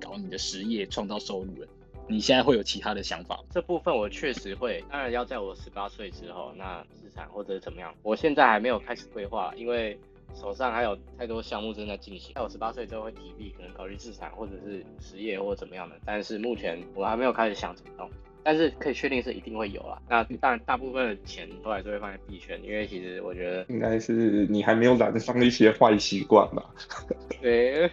搞你的实业，创造收入的。你现在会有其他的想法？这部分我确实会，当然要在我十八岁之后，那资产或者怎么样，我现在还没有开始规划，因为。手上还有太多项目正在进行，在我十八岁之后会提币，可能考虑自产或者是实业或者怎么样的，但是目前我还没有开始想怎么弄，但是可以确定是一定会有啊。那当然大部分的钱都还是会放在币圈，因为其实我觉得应该是你还没有染上一些坏习惯吧。对，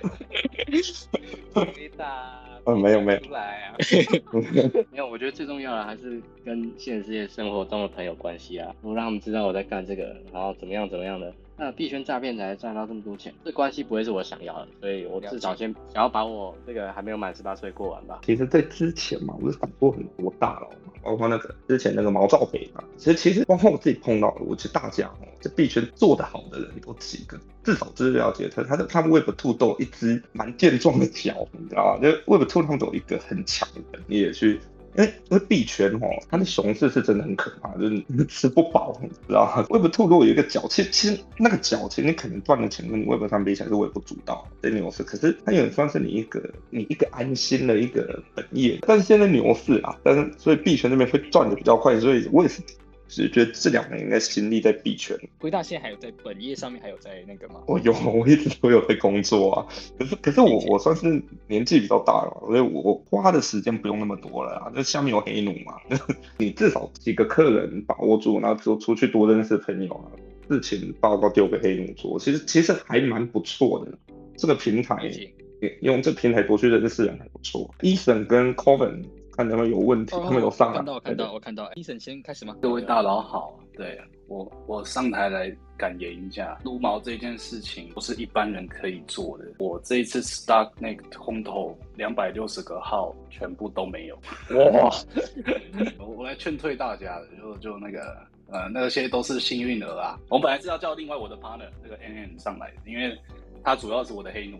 没打，嗯，没有没有出来啊，没有，我觉得最重要的还是跟现实世界生活中的朋友关系啊，我让他们知道我在干这个，然后怎么样怎么样的。那币圈诈骗才赚到这么多钱，这关系不会是我想要的，所以我至少先想要把我这个还没有满十八岁过完吧。其实，在之前嘛，我是访过很多大佬嘛，包括那个之前那个毛兆培嘛。其实，其实包括我自己碰到的，我其实大家哦，这币圈做得好的人有几个，至少就是了解他，他的他们 Web Two 都有一只蛮健壮的脚，你知道吧？就 Web Two 他们有一个很强的能力去。因为因为币圈哦，它的熊市是真的很可怕，就是吃不饱，你知道吗？Webto 如果有一个脚，其实其实那个脚，其实你可能赚的钱跟 Web 上比起来是微不足道的牛市，可是它也算是你一个你一个安心的一个本业。但是现在牛市啊，但是所以币圈那边会赚的比较快，所以我也是。是觉得这两年应该心力在币圈。辉大现在还有在本业上面还有在那个吗？我有，我一直都有在工作啊。可是可是我我算是年纪比较大了，所以我花的时间不用那么多了啊。就下面有黑奴嘛，你至少几个客人把握住，然后就出去多认识朋友啊，事情报告丢给黑奴做，其实其实还蛮不错的。这个平台用这平台多去认识人还不错。Eason 跟 Coven。看他们有问题，他们有上来看到看到我看到，医生先开始吗？各位大佬好，对我我上台来感言一下，撸毛这件事情不是一般人可以做的。我这一次 start 那个空投两百六十个号全部都没有，哇！我 我来劝退大家的，就就那个呃那些都是幸运儿啊。我本来是要叫另外我的 partner 那个 N N 上来，因为他主要是我的黑奴，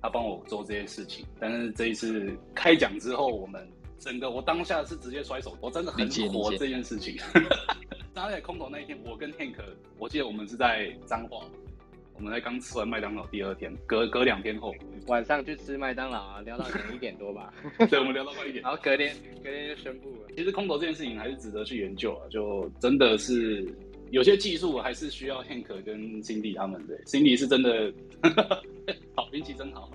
他帮我做这些事情。但是这一次开奖之后，我们。整个我当下是直接摔手，我真的很火这件事情。当在空投那一天，我跟 Hank，我记得我们是在彰化，我们在刚吃完麦当劳，第二天隔隔两天后晚上去吃麦当劳啊，聊到可能一点多吧。对，我们聊到快一点，然后隔天隔天就宣布了。其实空投这件事情还是值得去研究啊，就真的是有些技术还是需要 Hank 跟 Cindy 他们的。Cindy 是真的 好运气真好，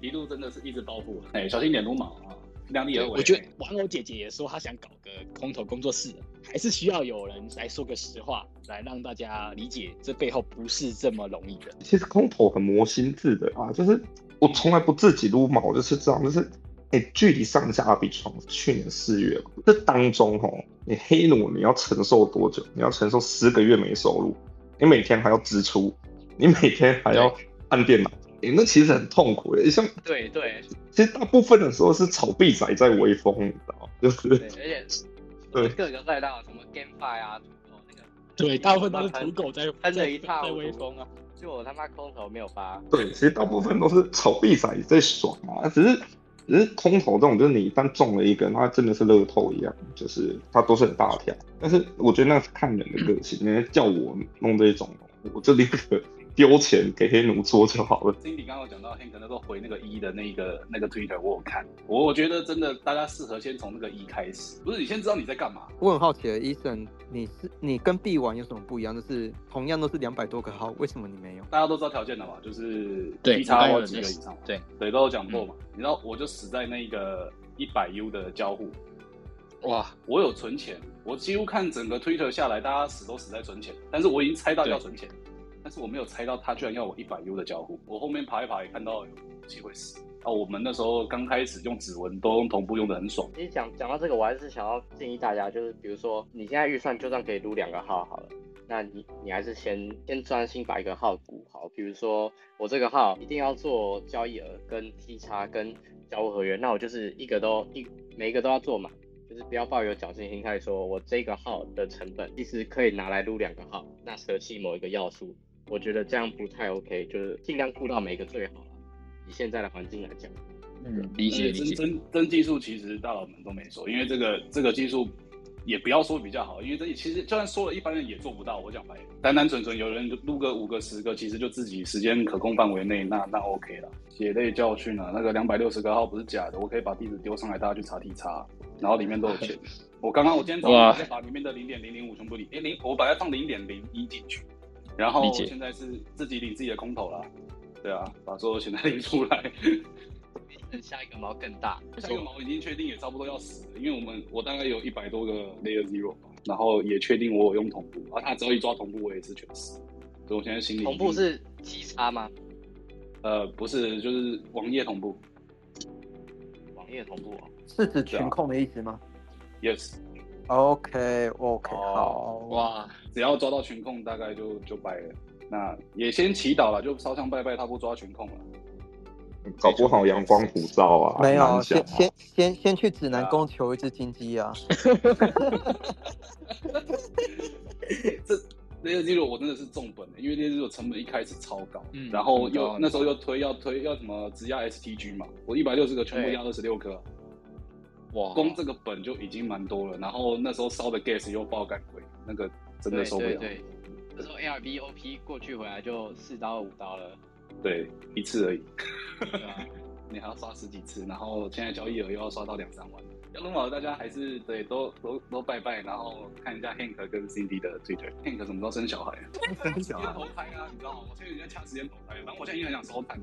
一路真的是一直暴富。哎，小心点撸毛啊！量力而为。我觉得玩偶姐姐也说她想搞个空投工作室，还是需要有人来说个实话，来让大家理解这背后不是这么容易的。其实空投很磨心智的啊，就是我从来不自己撸毛，就是这样，就是哎，距离上下比床去年四月，这当中吼，你黑奴你要承受多久？你要承受十个月没收入，你每天还要支出，你每天还要按电脑。那其实很痛苦的，像对对，其实大部分的时候是炒币仔在威风，你知道就是，而且 对。各个赛道什么 GameFi 啊，那个对，大部分都是土狗在喷着一套在威风啊，就我他妈空头没有发，对，其实大部分都是炒币仔在爽啊，只是只是空头这种，就是你一旦中了一个，那真的是乐透一样，就是它都是很大条，但是我觉得那是看人的个性，你叫我弄这种，我这里可。丢钱给黑奴做就好了。Cindy 刚刚讲到 Hank 那时候回那个一的那个那个 Twitter，我有看，我我觉得真的大家适合先从那个一开始，不是你先知道你在干嘛。我很好奇，Eason，你是你跟 B 玩有什么不一样？就是同样都是两百多个号，为什么你没有？大家都知道条件的嘛，就是对差或几个以上，对对都有讲过嘛。你知道我就死在那个一百 U 的交互，哇，我有存钱，我几乎看整个 Twitter 下来，大家死都死在存钱，但是我已经猜到要存钱。但是我没有猜到他居然要我一百 U 的交互，我后面爬一爬也看到有机会死。啊，我们那时候刚开始用指纹都用同步用的很爽。其实讲讲到这个，我还是想要建议大家，就是比如说你现在预算就算可以撸两个号好了，那你你还是先先专心把一个号补好。比如说我这个号一定要做交易额跟 T 差跟交互合约，那我就是一个都一每一个都要做嘛，就是不要抱有侥幸心态，说我这个号的成本其实可以拿来撸两个号，那舍弃某一个要素。我觉得这样不太 OK，就是尽量顾到每个最好了。以现在的环境来讲，嗯，理解理解。真真真技术其实大佬们都没说，因为这个这个技术也不要说比较好，因为这其实就算说了一般人也做不到。我讲白，单单纯纯有人录个五个十个，其实就自己时间可控范围内，那那 OK 了。血泪教训啊，那个两百六十个号不是假的，我可以把地址丢上来，大家去查 T 查，然后里面都有钱。我刚刚我今天早上再把里面的零点零零五全部理，哎零，我把它放零点零一进去。然后现在是自己领自己的空投了，对啊，把所有钱都领出来。下一个毛更大，下一个毛已经确定也差不多要死了，因为我们我大概有一百多个 layer zero，然后也确定我有用同步，啊，他只要一抓同步，我也是全死。所以我现在心里同步是七差吗？呃，不是，就是网页同步。网页同步啊？是指群控的意思吗？Yes。OK，OK，好哇！只要抓到群控，大概就就败了。那也先祈祷了，就烧香拜拜，他不抓群控了。搞不好阳光普照啊！没有，先先先先去指南宫求一只金鸡啊！这那个记录我真的是重本的，因为那记录成本一开始超高，然后又那时候又推要推要什么直压 STG 嘛，我一百六十个全部压二十六颗。哇，光这个本就已经蛮多了，然后那时候烧的 gas 又爆干贵，那个真的受不了。对，那时候 ARB OP 过去回来就四刀五刀了。对，一次而已。你还要刷十几次，然后现在交易额又要刷到两三万。要弄好，大家还是对都都都拜拜，然后看一下 Hank 跟 Cindy 的 Twitter。Hank 什么时候生小孩？生小孩投胎啊，你知道吗？我现在已经掐时间投胎，反正我现在也很想收摊。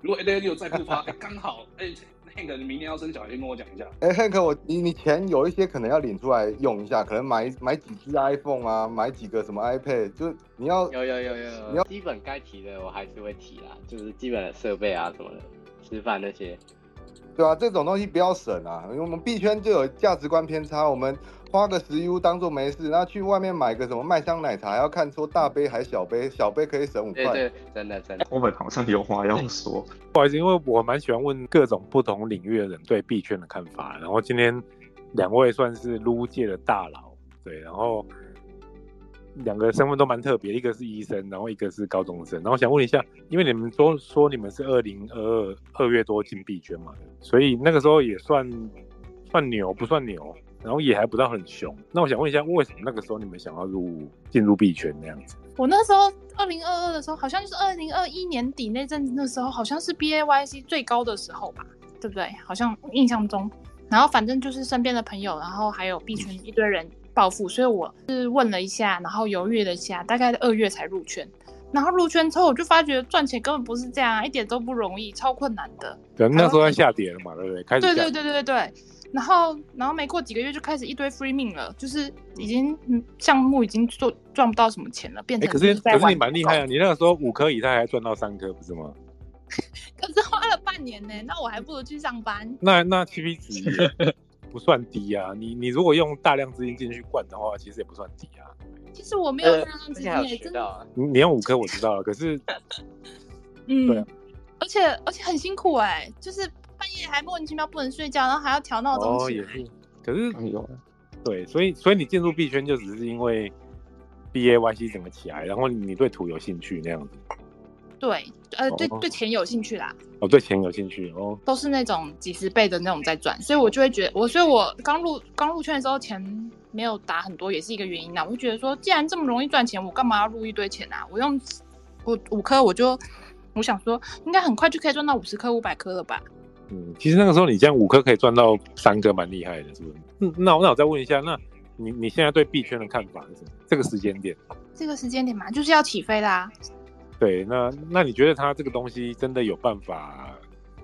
如果 A A 六再不发，刚好哎。Hank，你明年要生小孩，先跟我讲一下。哎，Hank，我你你钱有一些可能要领出来用一下，可能买买几只 iPhone 啊，买几个什么 iPad，就你要有有有有，你要基本该提的我还是会提啦，就是基本的设备啊什么的，吃饭那些。对啊，这种东西不要省啊，因为我们币圈就有价值观偏差，我们花个十 U 当做没事，那去外面买个什么麦香奶茶，要看说大杯还是小杯，小杯可以省五块。对对，真的真的。我们好像有话要说，不好意思，因为我蛮喜欢问各种不同领域的人对币圈的看法，然后今天两位算是撸界的大佬，对，然后。两个身份都蛮特别，一个是医生，然后一个是高中生。然后想问一下，因为你们都说你们是二零二二二月多进币圈嘛，所以那个时候也算算牛，不算牛，然后也还不到很凶。那我想问一下，为什么那个时候你们想要入进入币圈那样子？我那时候二零二二的时候，好像就是二零二一年底那阵子，那时候好像是 B A Y C 最高的时候吧，对不对？好像印象中。然后反正就是身边的朋友，然后还有币圈一堆人暴富，所以我是问了一下，然后犹豫了一下，大概二月才入圈。然后入圈之后，我就发觉赚钱根本不是这样，一点都不容易，超困难的。对，那时候在下跌了嘛，对不对？开始。对对对对对对。然后，然后没过几个月就开始一堆 free 命了，就是已经项目已经做赚不到什么钱了，变成。可是可是你蛮厉害啊！你那个时候五颗以太还赚到三颗，不是吗？可是花了半年呢，那我还不如去上班。那那 T P 值不算低啊，你你如果用大量资金进去灌的话，其实也不算低啊。其实我没有这样子，你真的。你用五颗我知道了，可是，嗯，对，而且而且很辛苦哎，就是半夜还莫名其妙不能睡觉，然后还要调闹钟。哦，也是。可是有，对，所以所以你进入币圈就只是因为 B A Y C 整个起来，然后你对土有兴趣那样子。对，呃，对对钱有兴趣啦。哦，对钱有兴趣哦。都是那种几十倍的那种在赚，所以我就会觉得我，所以我刚入刚入圈的时候钱。没有打很多也是一个原因呐，我就觉得说，既然这么容易赚钱，我干嘛要入一堆钱啊？我用我五颗，我就我想说，应该很快就可以赚到五十颗、五百颗了吧？嗯，其实那个时候你这样五颗可以赚到三颗，蛮厉害的，是不是？嗯，那我那我再问一下，那你你现在对币圈的看法是什么？这个时间点？这个时间点嘛，就是要起飞啦。对，那那你觉得它这个东西真的有办法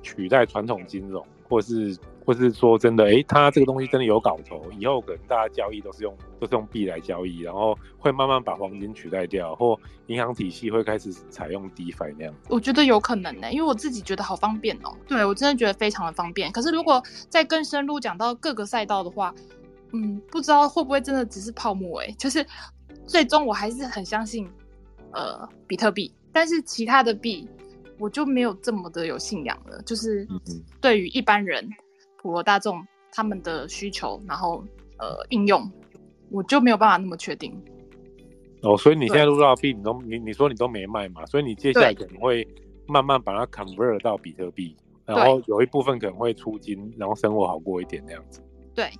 取代传统金融，或是？或是说真的，哎，他这个东西真的有搞头，以后可能大家交易都是用都是用币来交易，然后会慢慢把黄金取代掉，或银行体系会开始采用 DeFi 那样。我觉得有可能呢，因为我自己觉得好方便哦。对我真的觉得非常的方便。可是如果再更深入讲到各个赛道的话，嗯，不知道会不会真的只是泡沫？哎，就是最终我还是很相信呃比特币，但是其他的币我就没有这么的有信仰了。就是对于一般人。普罗大众他们的需求，然后呃应用，我就没有办法那么确定。哦，所以你现在录到币，你都你你说你都没卖嘛？所以你接下来可能会慢慢把它 convert 到比特币，然后有一部分可能会出金，然后生活好过一点那样子。对，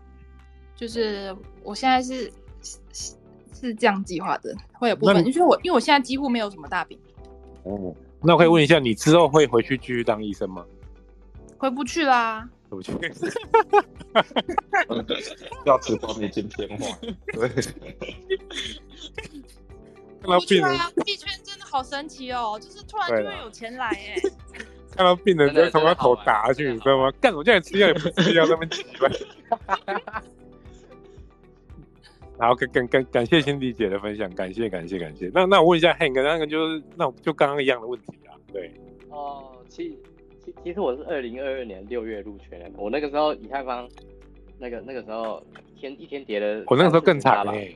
就是我现在是是是这样计划的，会有部分，因为我因为我现在几乎没有什么大饼。哦，那我可以问一下，你之后会回去继续当医生吗？回不去啦。不去，要直播没进片话，对。看到病人，币圈真的好神奇哦，就是突然就会有钱来哎。看到病人直接从他头打下去，你知道吗？干，我叫你吃药也不吃药，那么奇怪。然后感感感感谢辛迪姐的分享，感谢感谢感谢。那那我问一下 Hank，那个就是那就刚刚一样的问题啊，对。哦，其。其其实我是二零二二年六月入圈的，我那个时候以太坊，那个那个时候一天一天跌了，我那个时候更惨哎。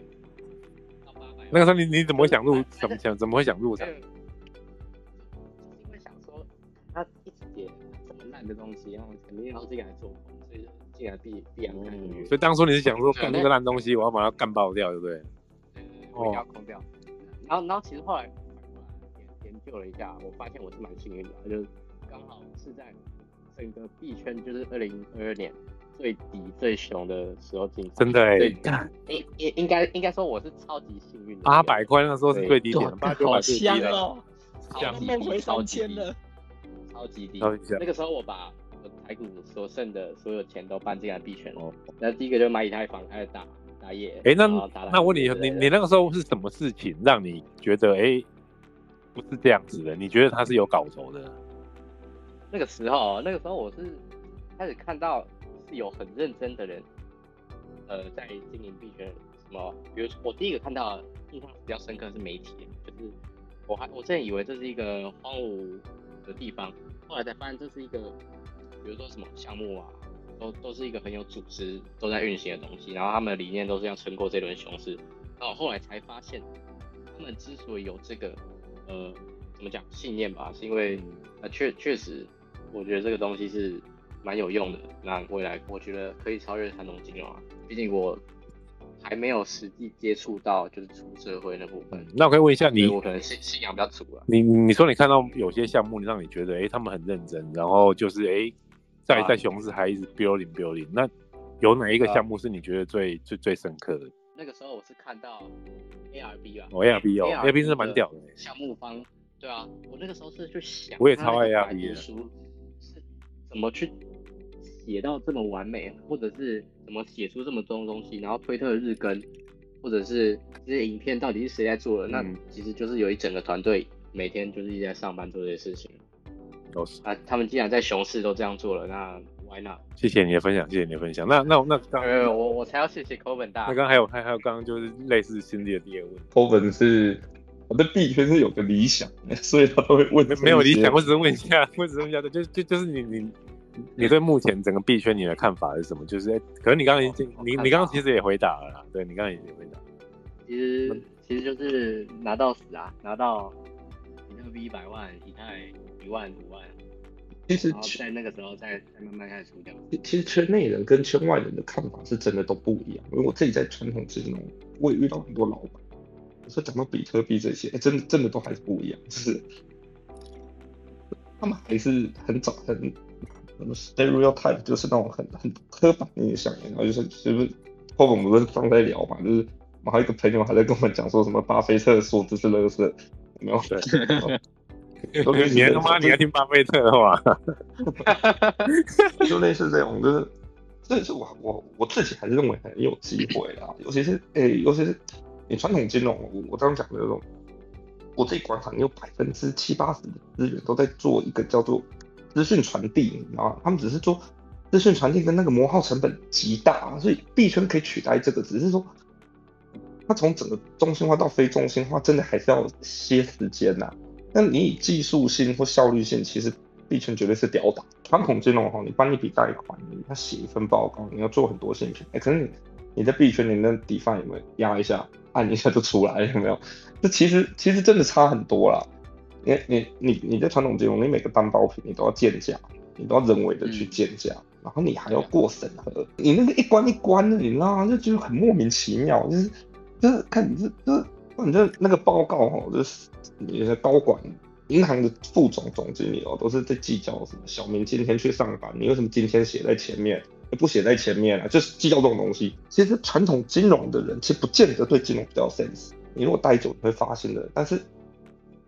那个时候你你怎么会想入？怎么想？怎么会想入场？因为想说他一直跌这么烂的东西，然后肯定要自己来做空，所以进来必必然看所以当初你是想说干那个烂东西，我要把它干爆掉，对不对？对，要空掉。然后然后其实后来研研究了一下，我发现我是蛮幸运的，就是。刚好是在整个币圈，就是二零二二年最低最熊的时候进，真的哎，应应应该应该说我是超级幸运的，八百块那时候是最低点，八九百最低了，超级低，超级低，超级低。那个时候我把我台股所剩的所有钱都搬进来币圈哦，那第一个就买以太坊开始打打野。哎，那那问你，你你那个时候是什么事情让你觉得哎不是这样子的？你觉得他是有搞头的？那个时候，那个时候我是开始看到是有很认真的人，呃，在经营币圈。什么？比如我第一个看到印象比较深刻是媒体，就是我还我之前以为这是一个荒芜的地方，后来才发现这是一个，比如说什么项目啊，都都是一个很有组织、都在运行的东西。然后他们的理念都是要撑过这轮熊市。然后后来才发现，他们之所以有这个呃怎么讲信念吧，是因为呃确确实。我觉得这个东西是蛮有用的，那未来我觉得可以超越传统金融啊。毕竟我还没有实际接触到就是出社会那部分。那我可以问一下你，我可能信信仰比较足啊。你你说你看到有些项目让你觉得，哎，他们很认真，然后就是哎，在在熊市还一直 building building。那有哪一个项目是你觉得最最最深刻的？那个时候我是看到 ARB 啊，哦 ARB 哦 ARB 是蛮屌的项目方，对啊，我那个时候是去想，我也超爱 ARB 的书是怎么去写到这么完美，或者是怎么写出这么多东西，然后推特日更，或者是这些影片到底是谁在做的？那其实就是有一整个团队每天就是一直在上班做这些事情。都是啊，他们既然在熊市都这样做了，那 why not？谢谢你的分享，谢谢你的分享。那那那刚我我才要谢谢 Coven 大。那刚还有还还有刚刚就是类似心理的第二问，Coven 是我的币圈是有个理想，所以他都会问。没有理想，我只是问一下，我只是问一下，就就就是你你你对目前整个币圈你的看法是什么？就是可能你刚刚已经你你刚刚其实也回答了啦，对你刚刚已经回答。其实其实就是拿到死啊，拿到比特币一百万，以太。一万五万，其实在那个时候再再慢慢开始出掉。其实圈内人跟圈外人的看法是真的都不一样。因为我自己在传统金融，我也遇到很多老板，我说讲到比特币这些，真的真的都还是不一样。就是他们还是很早很什么 stereotype，就是那种很很刻板印象。然后就是就是后面我们不是刚在聊嘛，就是我还有一个朋友还在跟我们讲说什么巴菲特说这是乐色，没有？你他妈你还听巴菲特的话？就类似这种，就是，这是我我我自己还是认为很有机会啦。尤其是诶，尤其是你传统金融，我我刚刚讲的那种，我自己观察，你有百分之七八十的资源都在做一个叫做资讯传递，你知道吗？他们只是做资讯传递跟那个磨耗成本极大，所以币圈可以取代这个，只是说，它从整个中心化到非中心化，真的还是要些时间呐。那你以技术性或效率性，其实币圈绝对是屌打。传统金融哈，你办一笔贷款，你要写一份报告，你要做很多事情。哎，可是你你在币圈，你那底方有没有压一下，按一下就出来，有没有？这其实其实真的差很多啦。你你你你在传统金融，你每个担保品你都要建价，你都要人为的去建价，然后你还要过审核，你那个一关一关的，你知道吗？就觉得很莫名其妙，就是就是看你这这。反正那个报告哦，就是你的高管、银行的副总、总经理哦，都是在计较什么。小明今天去上班，你为什么今天写在前面，不写在前面啊？就是计较这种东西。其实传统金融的人，其实不见得对金融比较 sense。你如果待久，你会发现的。但是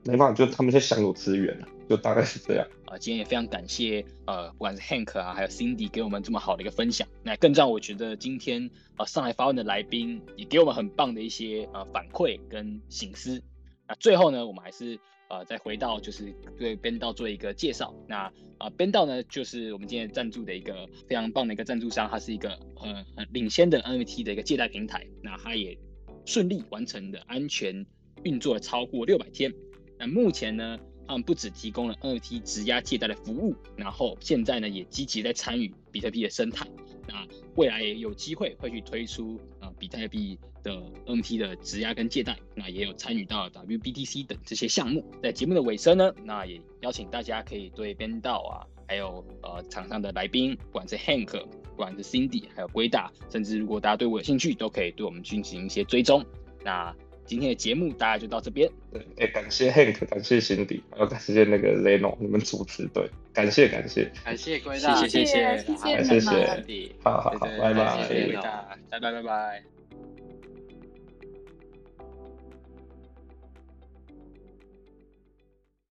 没办法，就他们在享有资源啊，就大概是这样。啊，今天也非常感谢呃，不管是 Hank 啊，还有 Cindy 给我们这么好的一个分享。那更让我觉得今天啊上来发问的来宾也给我们很棒的一些呃反馈跟醒思。那最后呢，我们还是呃再回到就是对边道做一个介绍。那啊边道呢，就是我们今天赞助的一个非常棒的一个赞助商，它是一个呃很领先的 NFT 的一个借贷平台。那它也顺利完成的安全运作了超过六百天。那目前呢？他们不只提供了 NFT 质押借贷的服务，然后现在呢也积极在参与比特币的生态。那未来也有机会会去推出啊比特币的 NFT 的质押跟借贷，那也有参与到 WBTC 等这些项目。在节目的尾声呢，那也邀请大家可以对编导啊，还有呃场上的来宾，不管是 Hank，不管是 Cindy，还有龟大，甚至如果大家对我有兴趣，都可以对我们进行一些追踪。那今天的节目大概就到这边。对，哎，感谢 Hank，感谢辛迪，还有感谢那个 Leno，你们主持对，感谢感谢，感谢归大，谢谢谢谢，谢谢。谢，好好好，拜拜，拜拜拜拜。